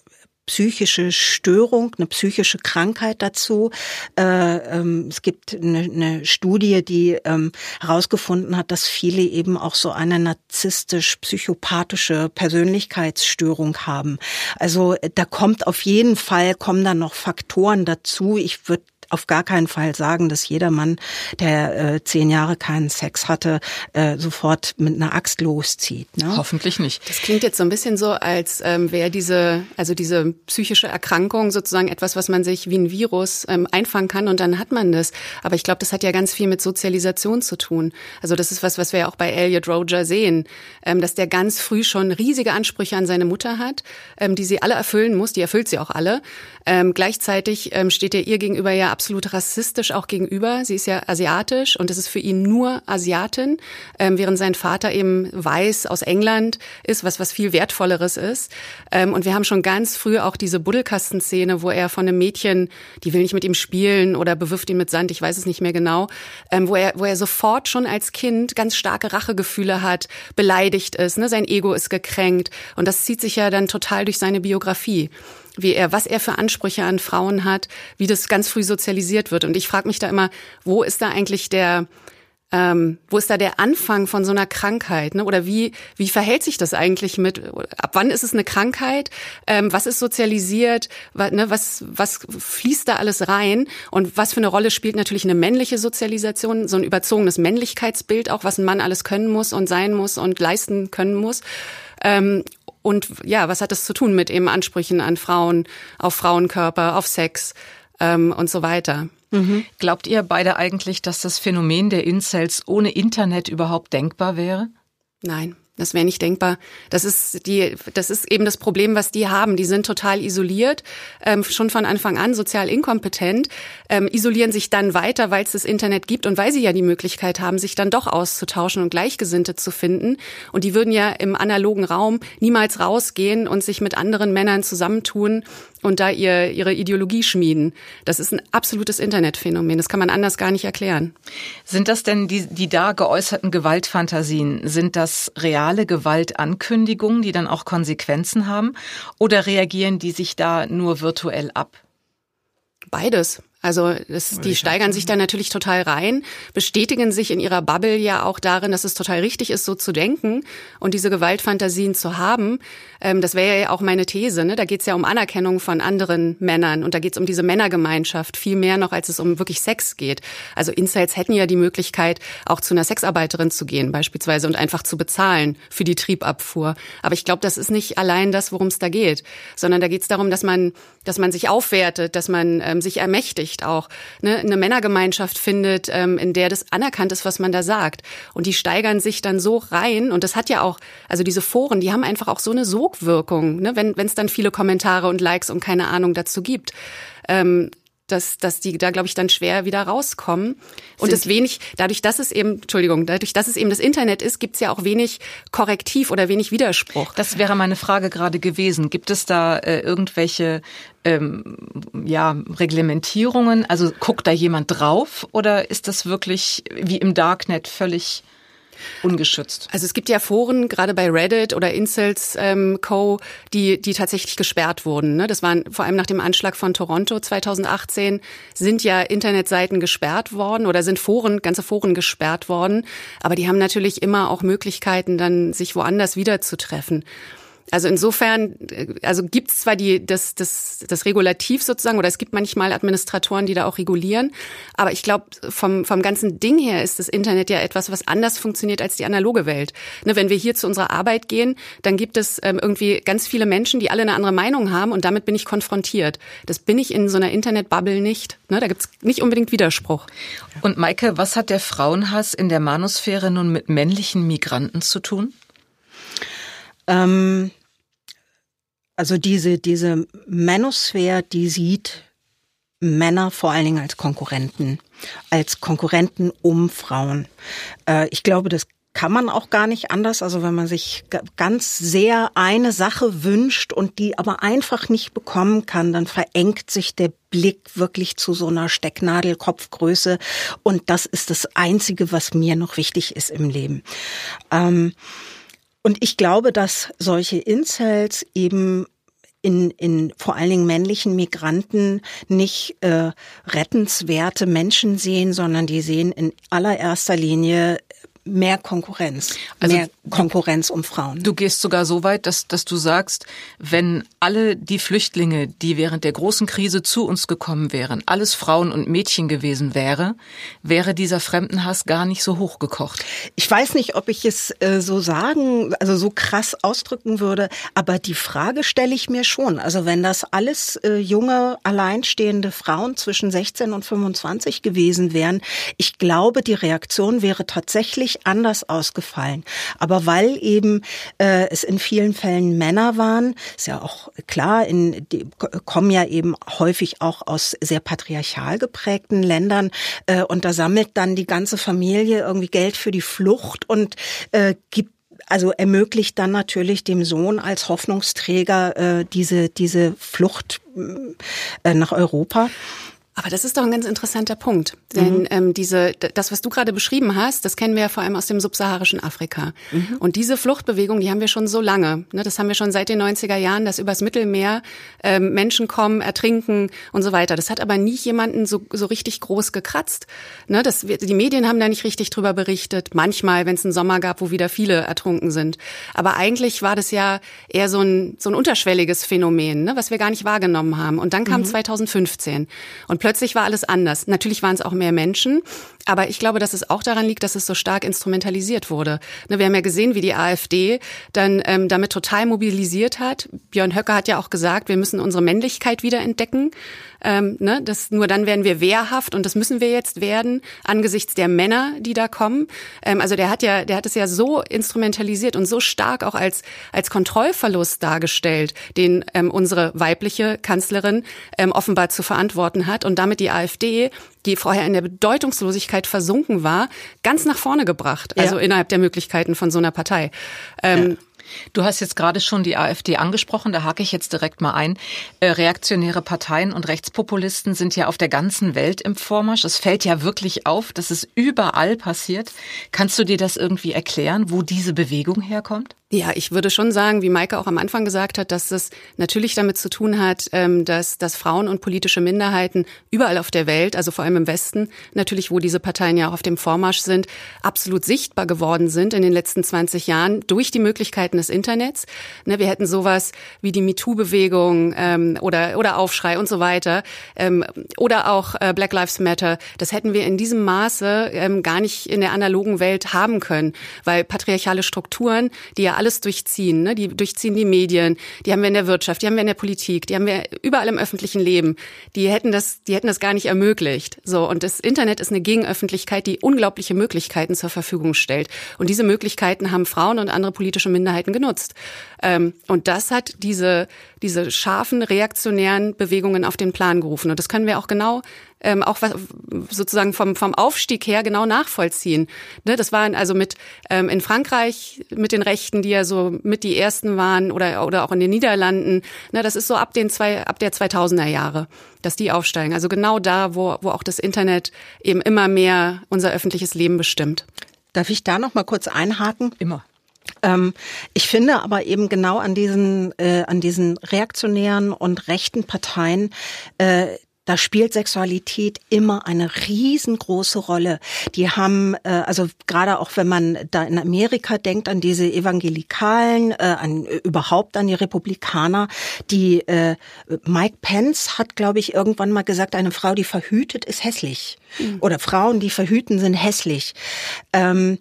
psychische Störung, eine psychische Krankheit dazu. Äh, ähm, es gibt eine, Studie, die ähm, herausgefunden hat, dass viele eben auch so eine narzisstisch-psychopathische Persönlichkeitsstörung haben. Also da kommt auf jeden Fall, kommen da noch Faktoren dazu. Ich würde auf gar keinen Fall sagen, dass jeder Mann, der äh, zehn Jahre keinen Sex hatte, äh, sofort mit einer Axt loszieht. Ne? Hoffentlich nicht. Das klingt jetzt so ein bisschen so, als ähm, wäre diese, also diese psychische Erkrankung sozusagen etwas, was man sich wie ein Virus ähm, einfangen kann und dann hat man das. Aber ich glaube, das hat ja ganz viel mit Sozialisation zu tun. Also das ist was, was wir ja auch bei Elliot Roger sehen, ähm, dass der ganz früh schon riesige Ansprüche an seine Mutter hat, ähm, die sie alle erfüllen muss. Die erfüllt sie auch alle. Ähm, gleichzeitig ähm, steht er ihr gegenüber ja absolut rassistisch auch gegenüber. Sie ist ja asiatisch und es ist für ihn nur Asiatin, ähm, während sein Vater eben weiß aus England ist, was was viel wertvolleres ist. Ähm, und wir haben schon ganz früh auch diese Buddelkastenszene, wo er von einem Mädchen, die will nicht mit ihm spielen oder bewirft ihn mit Sand, ich weiß es nicht mehr genau, ähm, wo er wo er sofort schon als Kind ganz starke Rachegefühle hat, beleidigt ist, ne, sein Ego ist gekränkt und das zieht sich ja dann total durch seine Biografie wie er, was er für Ansprüche an Frauen hat, wie das ganz früh sozialisiert wird. Und ich frage mich da immer, wo ist da eigentlich der, ähm, wo ist da der Anfang von so einer Krankheit? Ne? Oder wie, wie verhält sich das eigentlich mit, ab wann ist es eine Krankheit? Ähm, was ist sozialisiert? Was, ne, was, was fließt da alles rein? Und was für eine Rolle spielt natürlich eine männliche Sozialisation, so ein überzogenes Männlichkeitsbild auch, was ein Mann alles können muss und sein muss und leisten können muss? Ähm, und ja, was hat das zu tun mit eben Ansprüchen an Frauen, auf Frauenkörper, auf Sex ähm, und so weiter? Mhm. Glaubt ihr beide eigentlich, dass das Phänomen der Incels ohne Internet überhaupt denkbar wäre? Nein. Das wäre nicht denkbar. Das ist die, das ist eben das Problem, was die haben. Die sind total isoliert, ähm, schon von Anfang an sozial inkompetent, ähm, isolieren sich dann weiter, weil es das Internet gibt und weil sie ja die Möglichkeit haben, sich dann doch auszutauschen und Gleichgesinnte zu finden. Und die würden ja im analogen Raum niemals rausgehen und sich mit anderen Männern zusammentun und da ihr, ihre Ideologie schmieden. Das ist ein absolutes Internetphänomen. Das kann man anders gar nicht erklären. Sind das denn die, die da geäußerten Gewaltfantasien, sind das reale Gewaltankündigungen, die dann auch Konsequenzen haben? Oder reagieren die sich da nur virtuell ab? Beides. Also das, die steigern sich da natürlich total rein, bestätigen sich in ihrer Bubble ja auch darin, dass es total richtig ist, so zu denken und diese Gewaltfantasien zu haben. Ähm, das wäre ja auch meine These. Ne? Da geht es ja um Anerkennung von anderen Männern und da geht es um diese Männergemeinschaft viel mehr noch, als es um wirklich Sex geht. Also Incels hätten ja die Möglichkeit, auch zu einer Sexarbeiterin zu gehen beispielsweise und einfach zu bezahlen für die Triebabfuhr. Aber ich glaube, das ist nicht allein das, worum es da geht, sondern da geht es darum, dass man, dass man sich aufwertet, dass man ähm, sich ermächtigt Sicht auch ne, eine Männergemeinschaft findet, ähm, in der das anerkannt ist, was man da sagt. Und die steigern sich dann so rein. Und das hat ja auch, also diese Foren, die haben einfach auch so eine Sogwirkung, ne, wenn es dann viele Kommentare und Likes und keine Ahnung dazu gibt. Ähm, dass, dass die da, glaube ich, dann schwer wieder rauskommen. Und es wenig, dadurch, dass es eben, Entschuldigung, dadurch, dass es eben das Internet ist, gibt's ja auch wenig Korrektiv oder wenig Widerspruch. Das wäre meine Frage gerade gewesen. Gibt es da äh, irgendwelche ähm, ja, Reglementierungen? Also guckt da jemand drauf oder ist das wirklich wie im Darknet völlig ungeschützt. Also es gibt ja Foren, gerade bei Reddit oder Incels ähm, Co., die, die tatsächlich gesperrt wurden. Ne? Das waren vor allem nach dem Anschlag von Toronto 2018 sind ja Internetseiten gesperrt worden oder sind Foren, ganze Foren gesperrt worden. Aber die haben natürlich immer auch Möglichkeiten, dann sich woanders wiederzutreffen. Also insofern, also gibt es zwar die, das, das, das Regulativ sozusagen, oder es gibt manchmal Administratoren, die da auch regulieren, aber ich glaube, vom, vom ganzen Ding her ist das Internet ja etwas, was anders funktioniert als die analoge Welt. Ne, wenn wir hier zu unserer Arbeit gehen, dann gibt es ähm, irgendwie ganz viele Menschen, die alle eine andere Meinung haben und damit bin ich konfrontiert. Das bin ich in so einer Internetbubble nicht. Ne, da gibt es nicht unbedingt Widerspruch. Und Maike, was hat der Frauenhass in der Manusphäre nun mit männlichen Migranten zu tun? Ähm, also diese, diese Manosphere, die sieht Männer vor allen Dingen als Konkurrenten, als Konkurrenten um Frauen. Äh, ich glaube, das kann man auch gar nicht anders. Also wenn man sich ganz sehr eine Sache wünscht und die aber einfach nicht bekommen kann, dann verengt sich der Blick wirklich zu so einer Stecknadelkopfgröße. Und das ist das Einzige, was mir noch wichtig ist im Leben. Ähm, und ich glaube, dass solche Incels eben in, in vor allen Dingen männlichen Migranten nicht äh, rettenswerte Menschen sehen, sondern die sehen in allererster Linie mehr Konkurrenz, also mehr Konkurrenz um Frauen. Du gehst sogar so weit, dass, dass du sagst, wenn alle die Flüchtlinge, die während der großen Krise zu uns gekommen wären, alles Frauen und Mädchen gewesen wäre, wäre dieser Fremdenhass gar nicht so hochgekocht. Ich weiß nicht, ob ich es äh, so sagen, also so krass ausdrücken würde, aber die Frage stelle ich mir schon. Also wenn das alles äh, junge, alleinstehende Frauen zwischen 16 und 25 gewesen wären, ich glaube, die Reaktion wäre tatsächlich anders ausgefallen. Aber weil eben äh, es in vielen Fällen Männer waren, ist ja auch klar, in, die kommen ja eben häufig auch aus sehr patriarchal geprägten Ländern äh, und da sammelt dann die ganze Familie irgendwie Geld für die Flucht und äh, gibt also ermöglicht dann natürlich dem Sohn als Hoffnungsträger äh, diese diese Flucht äh, nach Europa. Aber das ist doch ein ganz interessanter Punkt. Denn mhm. ähm, diese, das, was du gerade beschrieben hast, das kennen wir ja vor allem aus dem subsaharischen Afrika. Mhm. Und diese Fluchtbewegung, die haben wir schon so lange. Ne? Das haben wir schon seit den 90er Jahren, dass übers Mittelmeer ähm, Menschen kommen, ertrinken und so weiter. Das hat aber nie jemanden so, so richtig groß gekratzt. Ne? Das, die Medien haben da nicht richtig drüber berichtet. Manchmal, wenn es einen Sommer gab, wo wieder viele ertrunken sind. Aber eigentlich war das ja eher so ein, so ein unterschwelliges Phänomen, ne? was wir gar nicht wahrgenommen haben. Und dann kam mhm. 2015. Und plötzlich war alles anders. Natürlich waren es auch mehr Menschen, aber ich glaube, dass es auch daran liegt, dass es so stark instrumentalisiert wurde. Ne, wir haben ja gesehen, wie die AfD dann ähm, damit total mobilisiert hat. Björn Höcke hat ja auch gesagt, wir müssen unsere Männlichkeit wieder entdecken. Ähm, ne, das, nur dann werden wir wehrhaft und das müssen wir jetzt werden angesichts der Männer, die da kommen. Ähm, also der hat ja, der hat es ja so instrumentalisiert und so stark auch als als Kontrollverlust dargestellt, den ähm, unsere weibliche Kanzlerin ähm, offenbar zu verantworten hat und damit die AfD die vorher in der Bedeutungslosigkeit versunken war, ganz nach vorne gebracht. Also ja. innerhalb der Möglichkeiten von so einer Partei. Ähm, ja. Du hast jetzt gerade schon die AfD angesprochen, da hake ich jetzt direkt mal ein. Äh, reaktionäre Parteien und Rechtspopulisten sind ja auf der ganzen Welt im Vormarsch. Es fällt ja wirklich auf, dass es überall passiert. Kannst du dir das irgendwie erklären, wo diese Bewegung herkommt? Ja, ich würde schon sagen, wie Maike auch am Anfang gesagt hat, dass das natürlich damit zu tun hat, ähm, dass, dass Frauen und politische Minderheiten überall auf der Welt, also vor allem im Westen, natürlich, wo diese Parteien ja auch auf dem Vormarsch sind, absolut sichtbar geworden sind in den letzten 20 Jahren durch die Möglichkeiten des Internets. Ne, wir hätten sowas wie die MeToo-Bewegung ähm, oder, oder Aufschrei und so weiter ähm, oder auch äh, Black Lives Matter. Das hätten wir in diesem Maße gar nicht in der analogen Welt haben können, weil patriarchale Strukturen, die ja alles durchziehen. Ne? Die durchziehen die Medien, die haben wir in der Wirtschaft, die haben wir in der Politik, die haben wir überall im öffentlichen Leben. Die hätten das, die hätten das gar nicht ermöglicht. So und das Internet ist eine Gegenöffentlichkeit, die unglaubliche Möglichkeiten zur Verfügung stellt. Und diese Möglichkeiten haben Frauen und andere politische Minderheiten genutzt. Ähm, und das hat diese diese scharfen reaktionären Bewegungen auf den Plan gerufen. Und das können wir auch genau ähm, auch was, sozusagen vom, vom Aufstieg her genau nachvollziehen. Ne, das waren also mit ähm, in Frankreich mit den Rechten, die ja so mit die ersten waren oder, oder auch in den Niederlanden. Ne, das ist so ab den zwei, ab der 2000er Jahre, dass die aufsteigen. Also genau da, wo, wo auch das Internet eben immer mehr unser öffentliches Leben bestimmt. Darf ich da noch mal kurz einhaken? Immer. Ähm, ich finde aber eben genau an diesen, äh, an diesen reaktionären und rechten Parteien, äh, da spielt Sexualität immer eine riesengroße Rolle. Die haben, äh, also gerade auch wenn man da in Amerika denkt an diese Evangelikalen, äh, an überhaupt an die Republikaner, die äh, Mike Pence hat, glaube ich, irgendwann mal gesagt, eine Frau, die verhütet, ist hässlich. Mhm. Oder Frauen, die verhüten, sind hässlich. Ähm,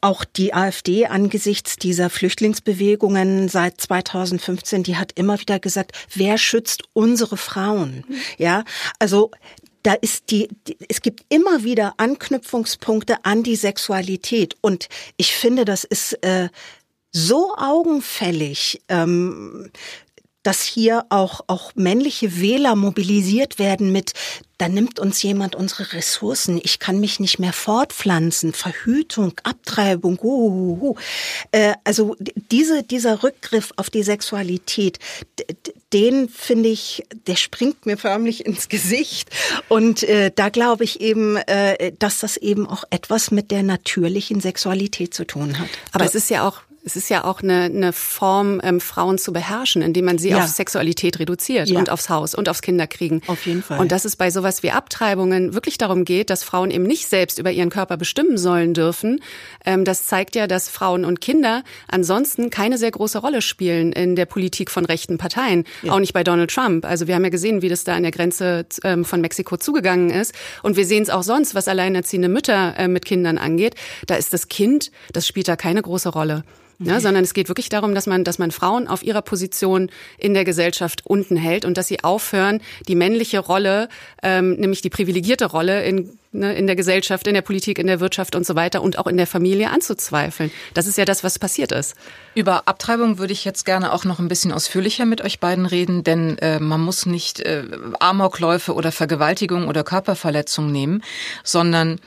auch die AfD angesichts dieser Flüchtlingsbewegungen seit 2015, die hat immer wieder gesagt, wer schützt unsere Frauen? Ja, also da ist die, die, es gibt immer wieder Anknüpfungspunkte an die Sexualität und ich finde, das ist äh, so augenfällig. Ähm, dass hier auch, auch männliche Wähler mobilisiert werden mit, da nimmt uns jemand unsere Ressourcen, ich kann mich nicht mehr fortpflanzen, Verhütung, Abtreibung, uh, uh, uh. also diese, dieser Rückgriff auf die Sexualität, den finde ich, der springt mir förmlich ins Gesicht. Und äh, da glaube ich eben, äh, dass das eben auch etwas mit der natürlichen Sexualität zu tun hat. Aber es ist ja auch es ist ja auch eine, eine Form, ähm, Frauen zu beherrschen, indem man sie ja. auf Sexualität reduziert ja. und aufs Haus und aufs Kinderkriegen. Auf jeden Fall. Und dass es bei sowas wie Abtreibungen wirklich darum geht, dass Frauen eben nicht selbst über ihren Körper bestimmen sollen dürfen. Ähm, das zeigt ja, dass Frauen und Kinder ansonsten keine sehr große Rolle spielen in der Politik von rechten Parteien. Ja. Auch nicht bei Donald Trump. Also wir haben ja gesehen, wie das da an der Grenze ähm, von Mexiko zugegangen ist. Und wir sehen es auch sonst, was alleinerziehende Mütter äh, mit Kindern angeht. Da ist das Kind, das spielt da keine große Rolle. Ne, sondern es geht wirklich darum, dass man, dass man Frauen auf ihrer Position in der Gesellschaft unten hält und dass sie aufhören, die männliche Rolle, ähm, nämlich die privilegierte Rolle in, ne, in der Gesellschaft, in der Politik, in der Wirtschaft und so weiter und auch in der Familie anzuzweifeln. Das ist ja das, was passiert ist. Über Abtreibung würde ich jetzt gerne auch noch ein bisschen ausführlicher mit euch beiden reden, denn äh, man muss nicht äh, Amokläufe oder Vergewaltigung oder Körperverletzung nehmen, sondern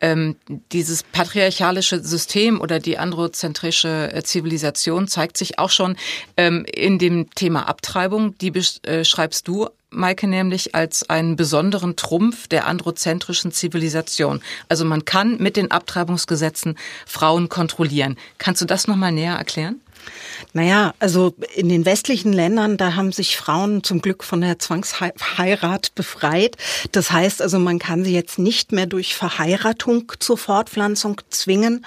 ähm, dieses patriarchalische System oder die androzentrische äh, Zivilisation zeigt sich auch schon ähm, in dem Thema Abtreibung. Die beschreibst äh, du Maike nämlich als einen besonderen Trumpf der androzentrischen Zivilisation. Also man kann mit den Abtreibungsgesetzen Frauen kontrollieren. Kannst du das nochmal näher erklären? Naja, also in den westlichen Ländern, da haben sich Frauen zum Glück von der Zwangsheirat befreit. Das heißt also, man kann sie jetzt nicht mehr durch Verheiratung zur Fortpflanzung zwingen.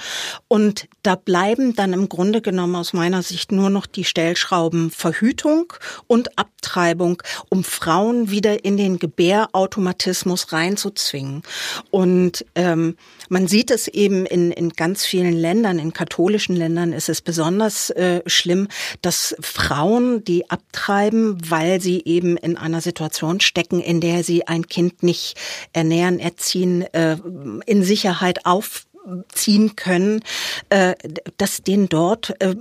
Und da bleiben dann im Grunde genommen aus meiner Sicht nur noch die Stellschrauben Verhütung und Abtreibung, um Frauen wieder in den Gebärautomatismus reinzuzwingen. Und ähm, man sieht es eben in, in ganz vielen Ländern, in katholischen Ländern ist es besonders äh, schlimm, dass Frauen, die abtreiben, weil sie eben in einer Situation stecken, in der sie ein Kind nicht ernähren, erziehen, äh, in Sicherheit auf ziehen können, äh, dass denen dort äh,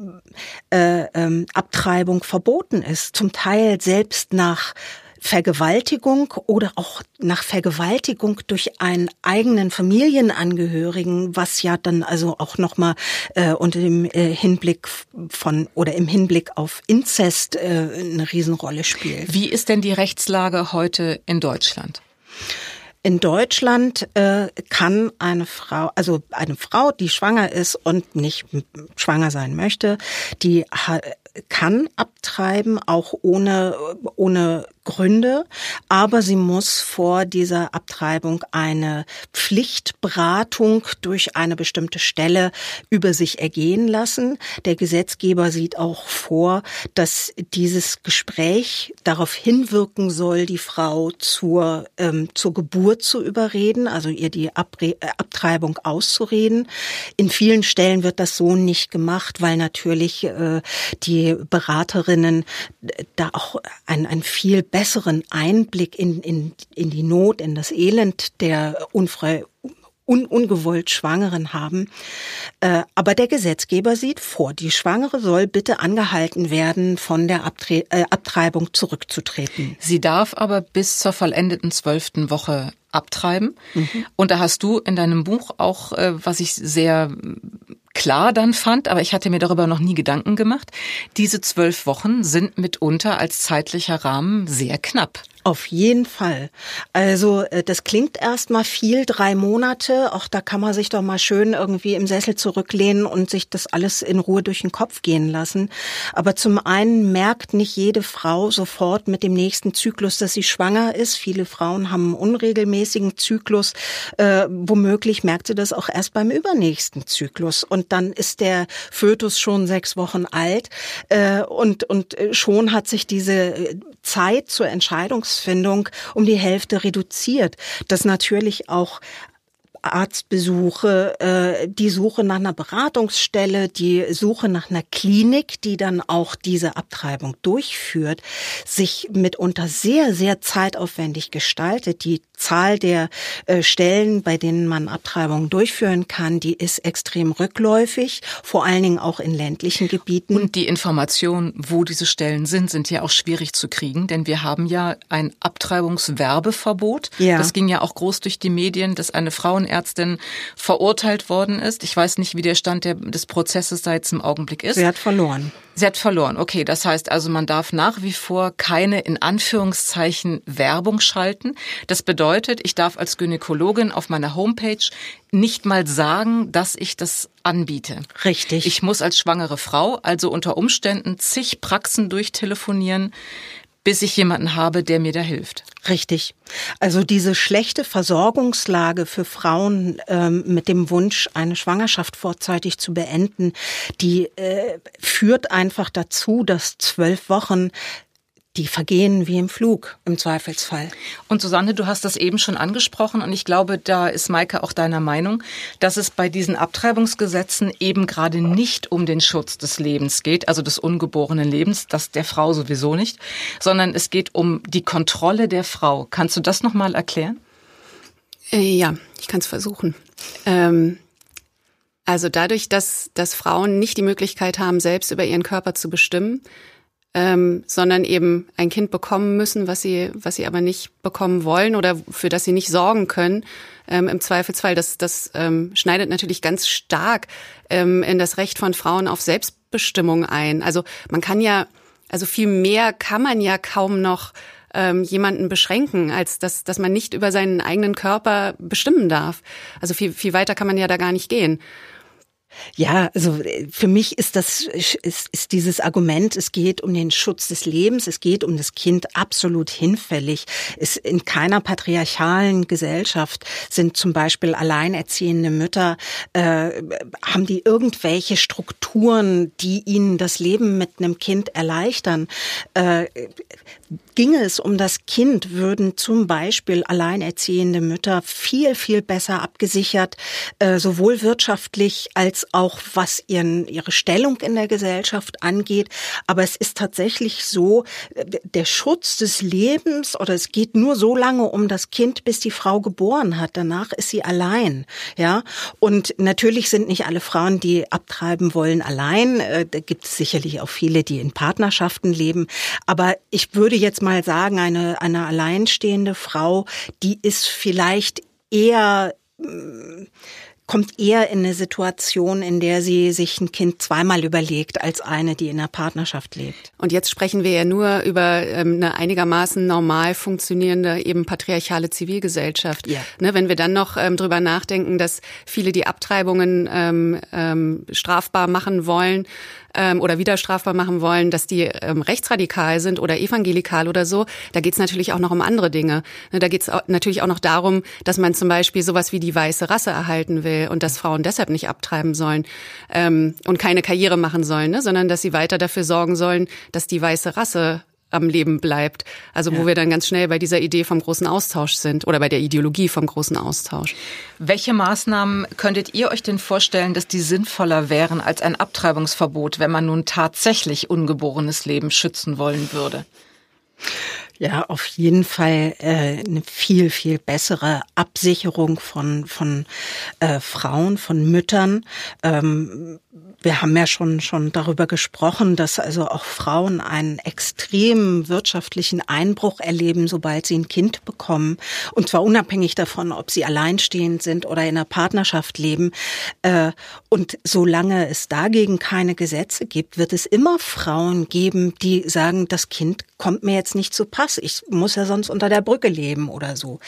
ähm, Abtreibung verboten ist. Zum Teil selbst nach Vergewaltigung oder auch nach Vergewaltigung durch einen eigenen Familienangehörigen, was ja dann also auch nochmal äh, unter dem äh, Hinblick von oder im Hinblick auf Inzest äh, eine Riesenrolle spielt. Wie ist denn die Rechtslage heute in Deutschland? In Deutschland äh, kann eine Frau, also eine Frau, die schwanger ist und nicht schwanger sein möchte, die kann abtreiben, auch ohne, ohne Gründe, aber sie muss vor dieser Abtreibung eine Pflichtberatung durch eine bestimmte Stelle über sich ergehen lassen. Der Gesetzgeber sieht auch vor, dass dieses Gespräch darauf hinwirken soll, die Frau zur, ähm, zur Geburt zu überreden, also ihr die Abre äh, Abtreibung auszureden. In vielen Stellen wird das so nicht gemacht, weil natürlich äh, die Beraterinnen da auch ein, ein viel besseren Einblick in, in, in die Not, in das Elend der unfrei, un, ungewollt Schwangeren haben. Äh, aber der Gesetzgeber sieht vor, die Schwangere soll bitte angehalten werden, von der Abtre äh, Abtreibung zurückzutreten. Sie darf aber bis zur vollendeten zwölften Woche abtreiben. Mhm. Und da hast du in deinem Buch auch, äh, was ich sehr klar dann fand, aber ich hatte mir darüber noch nie Gedanken gemacht, diese zwölf Wochen sind mitunter als zeitlicher Rahmen sehr knapp. Auf jeden Fall. Also äh, das klingt erstmal viel, drei Monate. Auch da kann man sich doch mal schön irgendwie im Sessel zurücklehnen und sich das alles in Ruhe durch den Kopf gehen lassen. Aber zum einen merkt nicht jede Frau sofort mit dem nächsten Zyklus, dass sie schwanger ist. Viele Frauen haben einen unregelmäßigen Zyklus. Äh, womöglich merkt sie das auch erst beim übernächsten Zyklus. Und dann ist der Fötus schon sechs Wochen alt. Äh, und, und äh, schon hat sich diese äh, Zeit zur Entscheidung Entscheidungsfindung um die Hälfte reduziert. Das natürlich auch Arztbesuche, äh, die Suche nach einer Beratungsstelle, die Suche nach einer Klinik, die dann auch diese Abtreibung durchführt, sich mitunter sehr, sehr zeitaufwendig gestaltet. Die Zahl der äh, Stellen, bei denen man Abtreibungen durchführen kann, die ist extrem rückläufig, vor allen Dingen auch in ländlichen Gebieten. Und die Informationen, wo diese Stellen sind, sind ja auch schwierig zu kriegen, denn wir haben ja ein Abtreibungswerbeverbot. Ja. Das ging ja auch groß durch die Medien, dass eine Frauenärztin verurteilt worden ist. Ich weiß nicht, wie der Stand der, des Prozesses da jetzt im Augenblick ist. Sie hat verloren. Sie hat verloren. Okay, das heißt also, man darf nach wie vor keine in Anführungszeichen Werbung schalten. Das bedeutet, ich darf als Gynäkologin auf meiner Homepage nicht mal sagen, dass ich das anbiete. Richtig. Ich muss als schwangere Frau also unter Umständen zig Praxen durchtelefonieren, bis ich jemanden habe, der mir da hilft. Richtig. Also diese schlechte Versorgungslage für Frauen ähm, mit dem Wunsch, eine Schwangerschaft vorzeitig zu beenden, die äh, führt einfach dazu, dass zwölf Wochen die vergehen wie im Flug im Zweifelsfall. Und Susanne, du hast das eben schon angesprochen und ich glaube, da ist Maike auch deiner Meinung, dass es bei diesen Abtreibungsgesetzen eben gerade nicht um den Schutz des Lebens geht, also des ungeborenen Lebens, das der Frau sowieso nicht, sondern es geht um die Kontrolle der Frau. Kannst du das nochmal erklären? Äh, ja, ich kann es versuchen. Ähm also dadurch, dass, dass Frauen nicht die Möglichkeit haben, selbst über ihren Körper zu bestimmen, ähm, sondern eben ein Kind bekommen müssen, was sie, was sie aber nicht bekommen wollen oder für das sie nicht sorgen können. Ähm, Im Zweifelsfall, das, das ähm, schneidet natürlich ganz stark ähm, in das Recht von Frauen auf Selbstbestimmung ein. Also man kann ja, also viel mehr kann man ja kaum noch ähm, jemanden beschränken, als dass, dass man nicht über seinen eigenen Körper bestimmen darf. Also viel, viel weiter kann man ja da gar nicht gehen. Ja, also äh, für mich ist das ist, ist dieses Argument, es geht um den Schutz des Lebens, es geht um das Kind absolut hinfällig. Es in keiner patriarchalen Gesellschaft sind zum Beispiel alleinerziehende Mütter äh, haben die irgendwelche Strukturen, die ihnen das Leben mit einem Kind erleichtern. Äh, Ginge es um das Kind, würden zum Beispiel alleinerziehende Mütter viel, viel besser abgesichert, äh, sowohl wirtschaftlich als auch was ihren, ihre Stellung in der Gesellschaft angeht. Aber es ist tatsächlich so, äh, der Schutz des Lebens oder es geht nur so lange um das Kind, bis die Frau geboren hat. Danach ist sie allein. Ja, und natürlich sind nicht alle Frauen, die abtreiben wollen, allein. Äh, da gibt es sicherlich auch viele, die in Partnerschaften leben. Aber ich würde jetzt mal sagen, eine, eine alleinstehende Frau, die ist vielleicht eher mm, kommt eher in eine Situation, in der sie sich ein Kind zweimal überlegt, als eine, die in einer Partnerschaft lebt. Und jetzt sprechen wir ja nur über ähm, eine einigermaßen normal funktionierende, eben patriarchale Zivilgesellschaft. Ja. Ne, wenn wir dann noch ähm, drüber nachdenken, dass viele die Abtreibungen ähm, ähm, strafbar machen wollen, ähm, oder wieder strafbar machen wollen, dass die ähm, rechtsradikal sind oder evangelikal oder so. Da geht es natürlich auch noch um andere Dinge. Ne, da geht es natürlich auch noch darum, dass man zum Beispiel sowas wie die weiße Rasse erhalten will und dass Frauen deshalb nicht abtreiben sollen ähm, und keine Karriere machen sollen, ne, sondern dass sie weiter dafür sorgen sollen, dass die weiße Rasse am Leben bleibt. Also wo ja. wir dann ganz schnell bei dieser Idee vom großen Austausch sind oder bei der Ideologie vom großen Austausch. Welche Maßnahmen könntet ihr euch denn vorstellen, dass die sinnvoller wären als ein Abtreibungsverbot, wenn man nun tatsächlich ungeborenes Leben schützen wollen würde? Ja, auf jeden Fall äh, eine viel, viel bessere Absicherung von, von äh, Frauen, von Müttern. Ähm, wir haben ja schon, schon darüber gesprochen, dass also auch Frauen einen extremen wirtschaftlichen Einbruch erleben, sobald sie ein Kind bekommen. Und zwar unabhängig davon, ob sie alleinstehend sind oder in einer Partnerschaft leben. Äh, und solange es dagegen keine Gesetze gibt, wird es immer Frauen geben, die sagen, das Kind kommt mir jetzt nicht zu Pass. Ich muss ja sonst unter der Brücke leben oder so.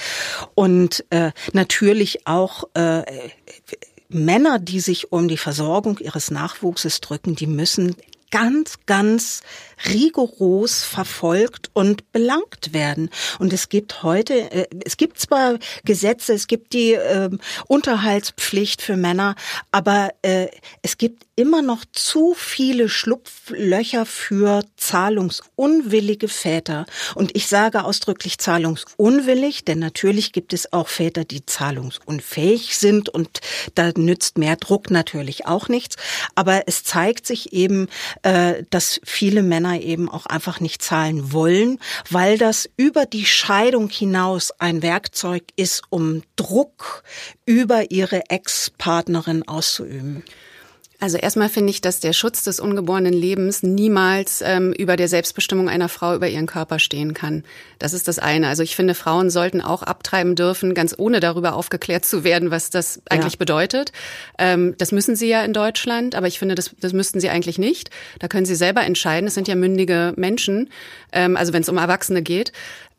Und äh, natürlich auch äh, Männer, die sich um die Versorgung ihres Nachwuchses drücken, die müssen ganz, ganz rigoros verfolgt und belangt werden. Und es gibt heute, äh, es gibt zwar Gesetze, es gibt die äh, Unterhaltspflicht für Männer, aber äh, es gibt immer noch zu viele Schlupflöcher für zahlungsunwillige Väter. Und ich sage ausdrücklich zahlungsunwillig, denn natürlich gibt es auch Väter, die zahlungsunfähig sind und da nützt mehr Druck natürlich auch nichts. Aber es zeigt sich eben, äh, dass viele Männer Männer eben auch einfach nicht zahlen wollen, weil das über die Scheidung hinaus ein Werkzeug ist, um Druck über ihre Ex-Partnerin auszuüben. Also erstmal finde ich, dass der Schutz des ungeborenen Lebens niemals ähm, über der Selbstbestimmung einer Frau über ihren Körper stehen kann. Das ist das eine. Also ich finde, Frauen sollten auch abtreiben dürfen, ganz ohne darüber aufgeklärt zu werden, was das eigentlich ja. bedeutet. Ähm, das müssen sie ja in Deutschland, aber ich finde, das, das müssten sie eigentlich nicht. Da können sie selber entscheiden. Es sind ja mündige Menschen, ähm, also wenn es um Erwachsene geht.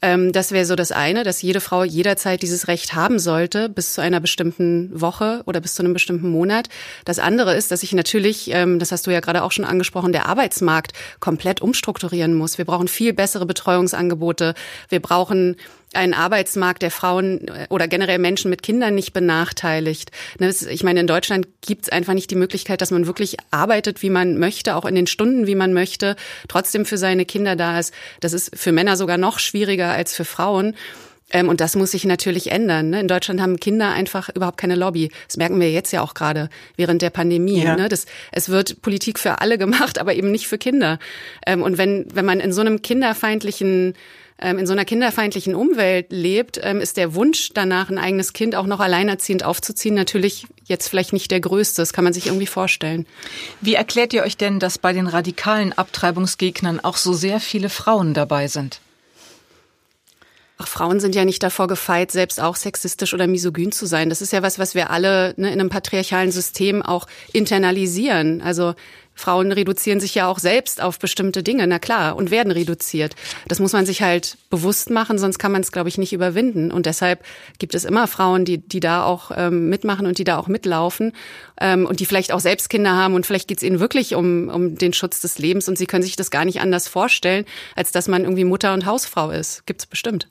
Ähm, das wäre so das eine, dass jede Frau jederzeit dieses Recht haben sollte, bis zu einer bestimmten Woche oder bis zu einem bestimmten Monat. Das andere ist, dass ich natürlich, ähm, das hast du ja gerade auch schon angesprochen, der Arbeitsmarkt komplett umstrukturieren muss. Wir brauchen viel bessere Betreuungsangebote. Wir brauchen einen Arbeitsmarkt der Frauen äh, oder generell Menschen mit Kindern nicht benachteiligt. Ne, ich meine, in Deutschland gibt es einfach nicht die Möglichkeit, dass man wirklich arbeitet, wie man möchte, auch in den Stunden, wie man möchte, trotzdem für seine Kinder da ist. Das ist für Männer sogar noch schwieriger als für Frauen. Ähm, und das muss sich natürlich ändern. Ne? In Deutschland haben Kinder einfach überhaupt keine Lobby. Das merken wir jetzt ja auch gerade während der Pandemie. Ja. Ne? Das, es wird Politik für alle gemacht, aber eben nicht für Kinder. Ähm, und wenn, wenn man in so einem kinderfeindlichen in so einer kinderfeindlichen Umwelt lebt, ähm, ist der Wunsch danach, ein eigenes Kind auch noch alleinerziehend aufzuziehen, natürlich jetzt vielleicht nicht der größte. Das kann man sich irgendwie vorstellen. Wie erklärt ihr euch denn, dass bei den radikalen Abtreibungsgegnern auch so sehr viele Frauen dabei sind? Ach, Frauen sind ja nicht davor gefeit, selbst auch sexistisch oder misogyn zu sein. Das ist ja was, was wir alle ne, in einem patriarchalen System auch internalisieren. Also Frauen reduzieren sich ja auch selbst auf bestimmte Dinge, na klar, und werden reduziert. Das muss man sich halt bewusst machen, sonst kann man es, glaube ich, nicht überwinden. Und deshalb gibt es immer Frauen, die, die da auch ähm, mitmachen und die da auch mitlaufen ähm, und die vielleicht auch selbst Kinder haben und vielleicht geht es ihnen wirklich um, um den Schutz des Lebens und sie können sich das gar nicht anders vorstellen, als dass man irgendwie Mutter und Hausfrau ist. Gibt's bestimmt.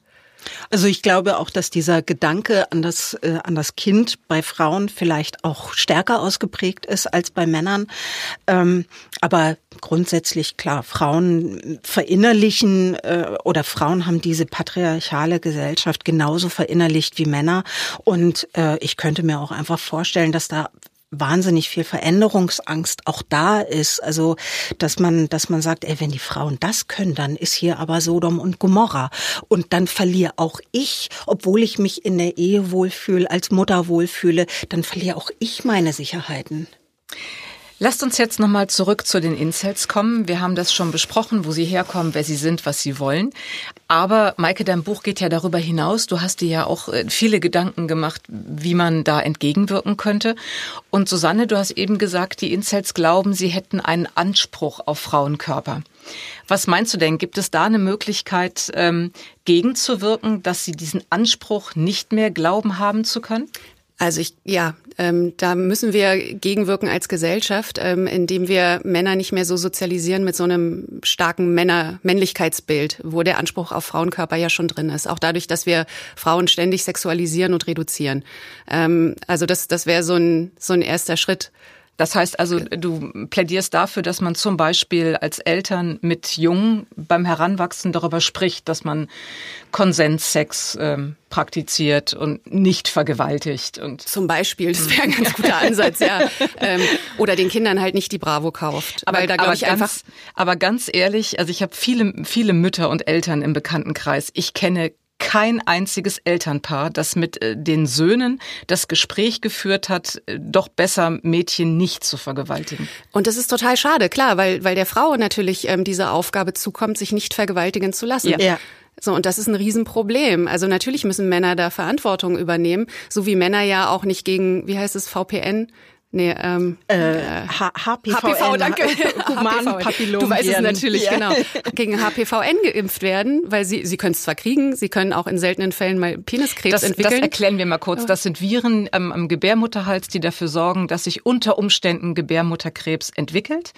Also ich glaube auch, dass dieser Gedanke an das, äh, an das Kind bei Frauen vielleicht auch stärker ausgeprägt ist als bei Männern. Ähm, aber grundsätzlich klar, Frauen verinnerlichen äh, oder Frauen haben diese patriarchale Gesellschaft genauso verinnerlicht wie Männer. Und äh, ich könnte mir auch einfach vorstellen, dass da wahnsinnig viel Veränderungsangst auch da ist. Also, dass man, dass man sagt, ey, wenn die Frauen das können, dann ist hier aber Sodom und Gomorra. Und dann verliere auch ich, obwohl ich mich in der Ehe wohlfühle, als Mutter wohlfühle, dann verliere auch ich meine Sicherheiten. Lasst uns jetzt nochmal zurück zu den Incels kommen. Wir haben das schon besprochen, wo sie herkommen, wer sie sind, was sie wollen. Aber Maike, dein Buch geht ja darüber hinaus. Du hast dir ja auch äh, viele Gedanken gemacht, wie man da entgegenwirken könnte. Und Susanne, du hast eben gesagt, die Incels glauben, sie hätten einen Anspruch auf Frauenkörper. Was meinst du denn? Gibt es da eine Möglichkeit, ähm, gegenzuwirken, dass sie diesen Anspruch nicht mehr glauben haben zu können? Also ich, ja, ähm, da müssen wir gegenwirken als Gesellschaft, ähm, indem wir Männer nicht mehr so sozialisieren mit so einem starken Männer Männlichkeitsbild, wo der Anspruch auf Frauenkörper ja schon drin ist. Auch dadurch, dass wir Frauen ständig sexualisieren und reduzieren. Ähm, also das, das wäre so ein, so ein erster Schritt. Das heißt also, du plädierst dafür, dass man zum Beispiel als Eltern mit Jungen beim Heranwachsen darüber spricht, dass man Konsenssex ähm, praktiziert und nicht vergewaltigt. Und zum Beispiel, das wäre ein ganz guter Ansatz, ja. Ähm, oder den Kindern halt nicht die Bravo kauft. Aber, da aber, ich ganz, einfach aber ganz ehrlich, also ich habe viele, viele Mütter und Eltern im Bekanntenkreis. Ich kenne kein einziges Elternpaar, das mit äh, den Söhnen das Gespräch geführt hat, äh, doch besser Mädchen nicht zu vergewaltigen. Und das ist total schade, klar, weil, weil der Frau natürlich ähm, diese Aufgabe zukommt, sich nicht vergewaltigen zu lassen. Ja. ja. So, und das ist ein Riesenproblem. Also natürlich müssen Männer da Verantwortung übernehmen, so wie Männer ja auch nicht gegen, wie heißt es, VPN, Nee, ähm, äh, HPV, HPV, danke. Humanpapillom. Du weißt es natürlich, ja. genau. Gegen HPVN geimpft werden, weil sie, sie können es zwar kriegen, sie können auch in seltenen Fällen mal Peniskrebs das, entwickeln. Das erklären wir mal kurz. Das sind Viren ähm, am Gebärmutterhals, die dafür sorgen, dass sich unter Umständen Gebärmutterkrebs entwickelt.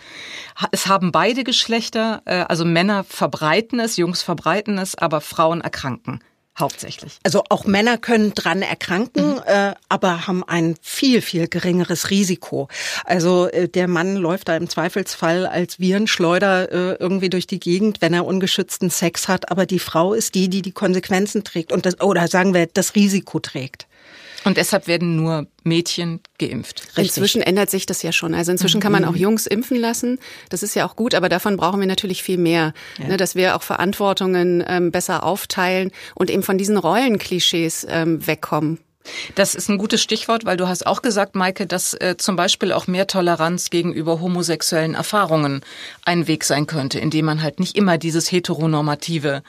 Es haben beide Geschlechter, äh, also Männer verbreiten es, Jungs verbreiten es, aber Frauen erkranken hauptsächlich. Also auch Männer können dran erkranken, mhm. äh, aber haben ein viel, viel geringeres Risiko. Also äh, der Mann läuft da im Zweifelsfall als Virenschleuder äh, irgendwie durch die Gegend, wenn er ungeschützten Sex hat, aber die Frau ist die, die die Konsequenzen trägt und das, oder sagen wir, das Risiko trägt. Und deshalb werden nur Mädchen geimpft. Richtig. Inzwischen ändert sich das ja schon. Also inzwischen kann man auch Jungs impfen lassen. Das ist ja auch gut, aber davon brauchen wir natürlich viel mehr. Ja. Ne, dass wir auch Verantwortungen ähm, besser aufteilen und eben von diesen Rollenklischees ähm, wegkommen. Das ist ein gutes Stichwort, weil du hast auch gesagt, Maike, dass äh, zum Beispiel auch mehr Toleranz gegenüber homosexuellen Erfahrungen ein Weg sein könnte, indem man halt nicht immer dieses heteronormative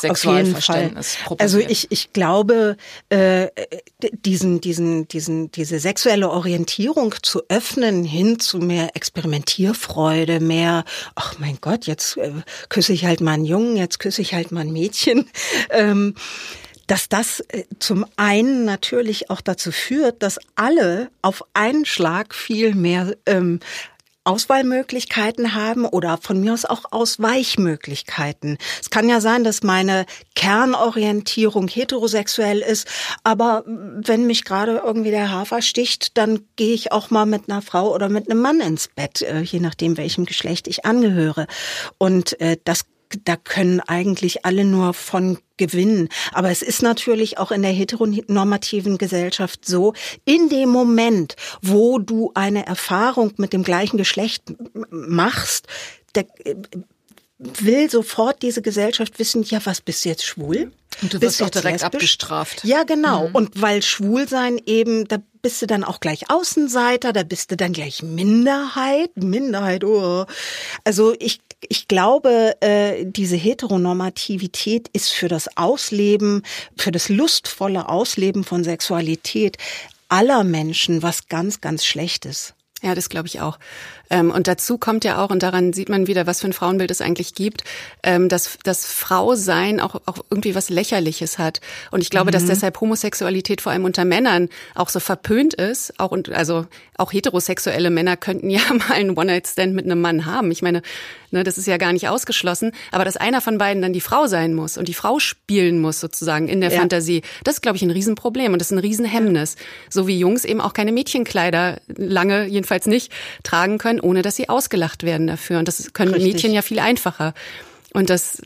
Sexualverständnis Also ich, ich glaube, äh, diesen, diesen, diesen, diese sexuelle Orientierung zu öffnen hin zu mehr Experimentierfreude, mehr, ach mein Gott, jetzt äh, küsse ich halt mal einen Jungen, jetzt küsse ich halt mal ein Mädchen. Ähm, dass das äh, zum einen natürlich auch dazu führt, dass alle auf einen Schlag viel mehr ähm, Auswahlmöglichkeiten haben oder von mir aus auch Ausweichmöglichkeiten. Es kann ja sein, dass meine Kernorientierung heterosexuell ist, aber wenn mich gerade irgendwie der Hafer sticht, dann gehe ich auch mal mit einer Frau oder mit einem Mann ins Bett, äh, je nachdem, welchem Geschlecht ich angehöre. Und äh, das da können eigentlich alle nur von gewinnen. Aber es ist natürlich auch in der heteronormativen Gesellschaft so, in dem Moment, wo du eine Erfahrung mit dem gleichen Geschlecht machst, der, äh, will sofort diese Gesellschaft wissen, ja, was bist du jetzt schwul? Und du wirst doch direkt lesbisch? abgestraft. Ja, genau. Mhm. Und weil Schwulsein eben, da bist du dann auch gleich Außenseiter, da bist du dann gleich Minderheit. Minderheit, oh. Also ich ich glaube, äh, diese Heteronormativität ist für das Ausleben, für das lustvolle Ausleben von Sexualität aller Menschen was ganz, ganz Schlechtes. Ja, das glaube ich auch. Ähm, und dazu kommt ja auch, und daran sieht man wieder, was für ein Frauenbild es eigentlich gibt, ähm, dass das Frausein auch, auch irgendwie was Lächerliches hat. Und ich glaube, mhm. dass deshalb Homosexualität vor allem unter Männern auch so verpönt ist. Auch und also auch heterosexuelle Männer könnten ja mal einen One-Night-Stand mit einem Mann haben. Ich meine, ne, das ist ja gar nicht ausgeschlossen. Aber dass einer von beiden dann die Frau sein muss und die Frau spielen muss sozusagen in der ja. Fantasie, das ist, glaube ich, ein Riesenproblem und das ist ein Riesenhemmnis. So wie Jungs eben auch keine Mädchenkleider lange, jedenfalls nicht, tragen können, ohne dass sie ausgelacht werden dafür. Und das können Richtig. Mädchen ja viel einfacher. Und das,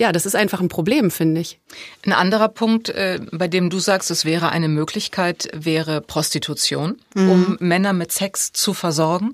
ja, das ist einfach ein Problem, finde ich. Ein anderer Punkt, äh, bei dem du sagst, es wäre eine Möglichkeit, wäre Prostitution, mhm. um Männer mit Sex zu versorgen.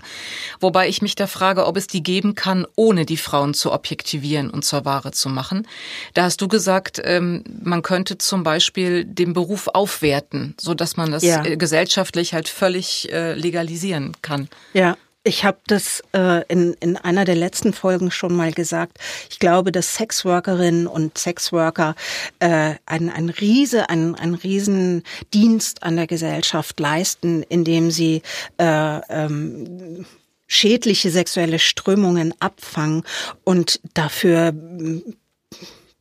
Wobei ich mich da frage, ob es die geben kann, ohne die Frauen zu objektivieren und zur Ware zu machen. Da hast du gesagt, ähm, man könnte zum Beispiel den Beruf aufwerten, so dass man das ja. Äh, gesellschaftlich halt völlig äh, legalisieren kann. Ja. Ich habe das äh, in, in einer der letzten Folgen schon mal gesagt. Ich glaube, dass Sexworkerinnen und Sexworker äh, ein, ein Riese, ein, ein Riesendienst an der Gesellschaft leisten, indem sie äh, ähm, schädliche sexuelle Strömungen abfangen und dafür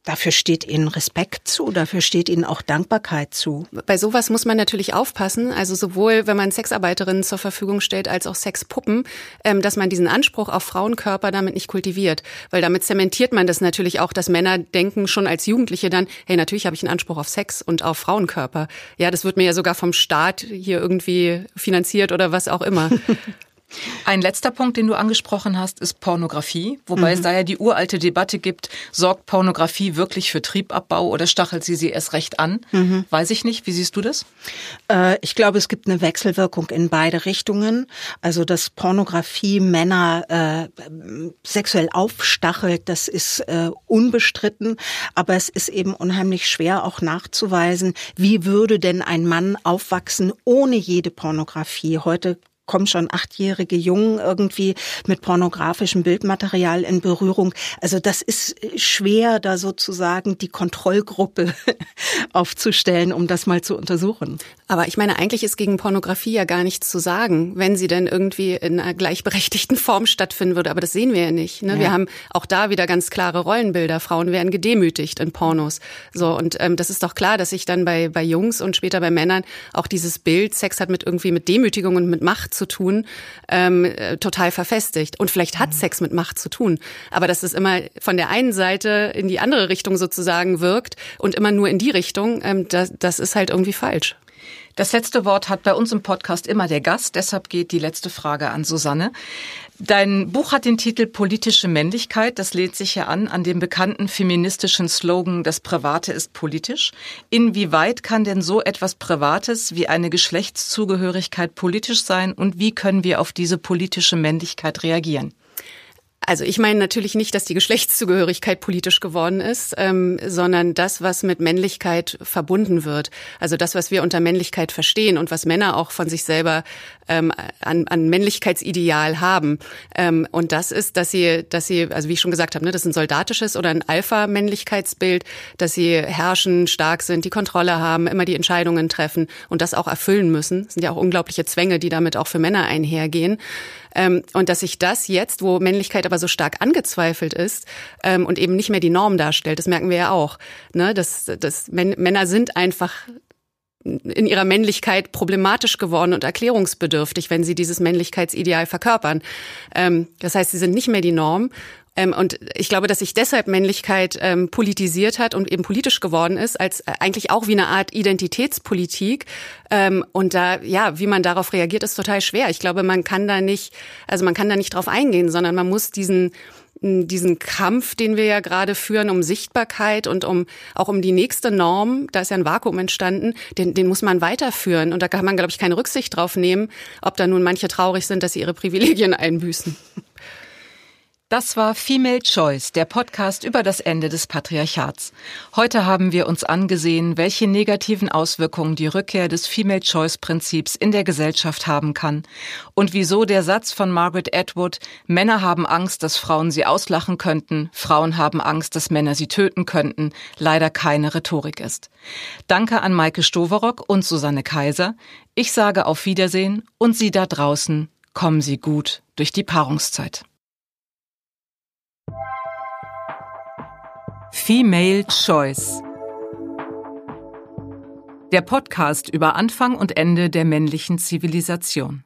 Dafür steht Ihnen Respekt zu, dafür steht Ihnen auch Dankbarkeit zu. Bei sowas muss man natürlich aufpassen, also sowohl wenn man Sexarbeiterinnen zur Verfügung stellt als auch Sexpuppen, ähm, dass man diesen Anspruch auf Frauenkörper damit nicht kultiviert, weil damit zementiert man das natürlich auch, dass Männer denken schon als Jugendliche dann, hey, natürlich habe ich einen Anspruch auf Sex und auf Frauenkörper. Ja, das wird mir ja sogar vom Staat hier irgendwie finanziert oder was auch immer. Ein letzter Punkt, den du angesprochen hast, ist Pornografie, wobei mhm. es da ja die uralte Debatte gibt, sorgt Pornografie wirklich für Triebabbau oder stachelt sie sie erst recht an? Mhm. Weiß ich nicht. Wie siehst du das? Äh, ich glaube, es gibt eine Wechselwirkung in beide Richtungen. Also, dass Pornografie Männer äh, sexuell aufstachelt, das ist äh, unbestritten. Aber es ist eben unheimlich schwer auch nachzuweisen, wie würde denn ein Mann aufwachsen ohne jede Pornografie. Heute kommen schon achtjährige Jungen irgendwie mit pornografischem Bildmaterial in Berührung. Also das ist schwer, da sozusagen die Kontrollgruppe aufzustellen, um das mal zu untersuchen. Aber ich meine, eigentlich ist gegen Pornografie ja gar nichts zu sagen, wenn sie denn irgendwie in einer gleichberechtigten Form stattfinden würde. Aber das sehen wir ja nicht. Ne? Ja. Wir haben auch da wieder ganz klare Rollenbilder. Frauen werden gedemütigt in Pornos. So und ähm, das ist doch klar, dass sich dann bei bei Jungs und später bei Männern auch dieses Bild Sex hat mit irgendwie mit Demütigung und mit Macht zu tun, ähm, äh, total verfestigt. Und vielleicht hat mhm. Sex mit Macht zu tun, aber dass es immer von der einen Seite in die andere Richtung sozusagen wirkt und immer nur in die Richtung, ähm, das, das ist halt irgendwie falsch. Das letzte Wort hat bei uns im Podcast immer der Gast, deshalb geht die letzte Frage an Susanne. Dein Buch hat den Titel Politische Männlichkeit. Das lehnt sich ja an an dem bekannten feministischen Slogan Das Private ist politisch. Inwieweit kann denn so etwas Privates wie eine Geschlechtszugehörigkeit politisch sein und wie können wir auf diese politische Männlichkeit reagieren? Also ich meine natürlich nicht, dass die Geschlechtszugehörigkeit politisch geworden ist, ähm, sondern das, was mit Männlichkeit verbunden wird. Also das, was wir unter Männlichkeit verstehen und was Männer auch von sich selber ähm, an, an Männlichkeitsideal haben. Ähm, und das ist, dass sie, dass sie, also wie ich schon gesagt habe, ne, das ist ein soldatisches oder ein Alpha-Männlichkeitsbild, dass sie herrschen, stark sind, die Kontrolle haben, immer die Entscheidungen treffen und das auch erfüllen müssen. Das sind ja auch unglaubliche Zwänge, die damit auch für Männer einhergehen. Ähm, und dass sich das jetzt, wo Männlichkeit aber so stark angezweifelt ist ähm, und eben nicht mehr die Norm darstellt, das merken wir ja auch. Ne? Dass, dass Männer sind einfach in ihrer Männlichkeit problematisch geworden und erklärungsbedürftig, wenn sie dieses Männlichkeitsideal verkörpern. Ähm, das heißt, sie sind nicht mehr die Norm. Ähm, und ich glaube, dass sich deshalb Männlichkeit ähm, politisiert hat und eben politisch geworden ist, als äh, eigentlich auch wie eine Art Identitätspolitik. Ähm, und da, ja, wie man darauf reagiert, ist total schwer. Ich glaube, man kann da nicht, also man kann da nicht drauf eingehen, sondern man muss diesen diesen Kampf, den wir ja gerade führen um Sichtbarkeit und um auch um die nächste Norm, da ist ja ein Vakuum entstanden, den, den muss man weiterführen. Und da kann man, glaube ich, keine Rücksicht drauf nehmen, ob da nun manche traurig sind, dass sie ihre Privilegien einbüßen. Das war Female Choice, der Podcast über das Ende des Patriarchats. Heute haben wir uns angesehen, welche negativen Auswirkungen die Rückkehr des Female Choice Prinzips in der Gesellschaft haben kann und wieso der Satz von Margaret Atwood, Männer haben Angst, dass Frauen sie auslachen könnten, Frauen haben Angst, dass Männer sie töten könnten, leider keine Rhetorik ist. Danke an Maike Stoverock und Susanne Kaiser. Ich sage auf Wiedersehen und Sie da draußen, kommen Sie gut durch die Paarungszeit. Female Choice. Der Podcast über Anfang und Ende der männlichen Zivilisation.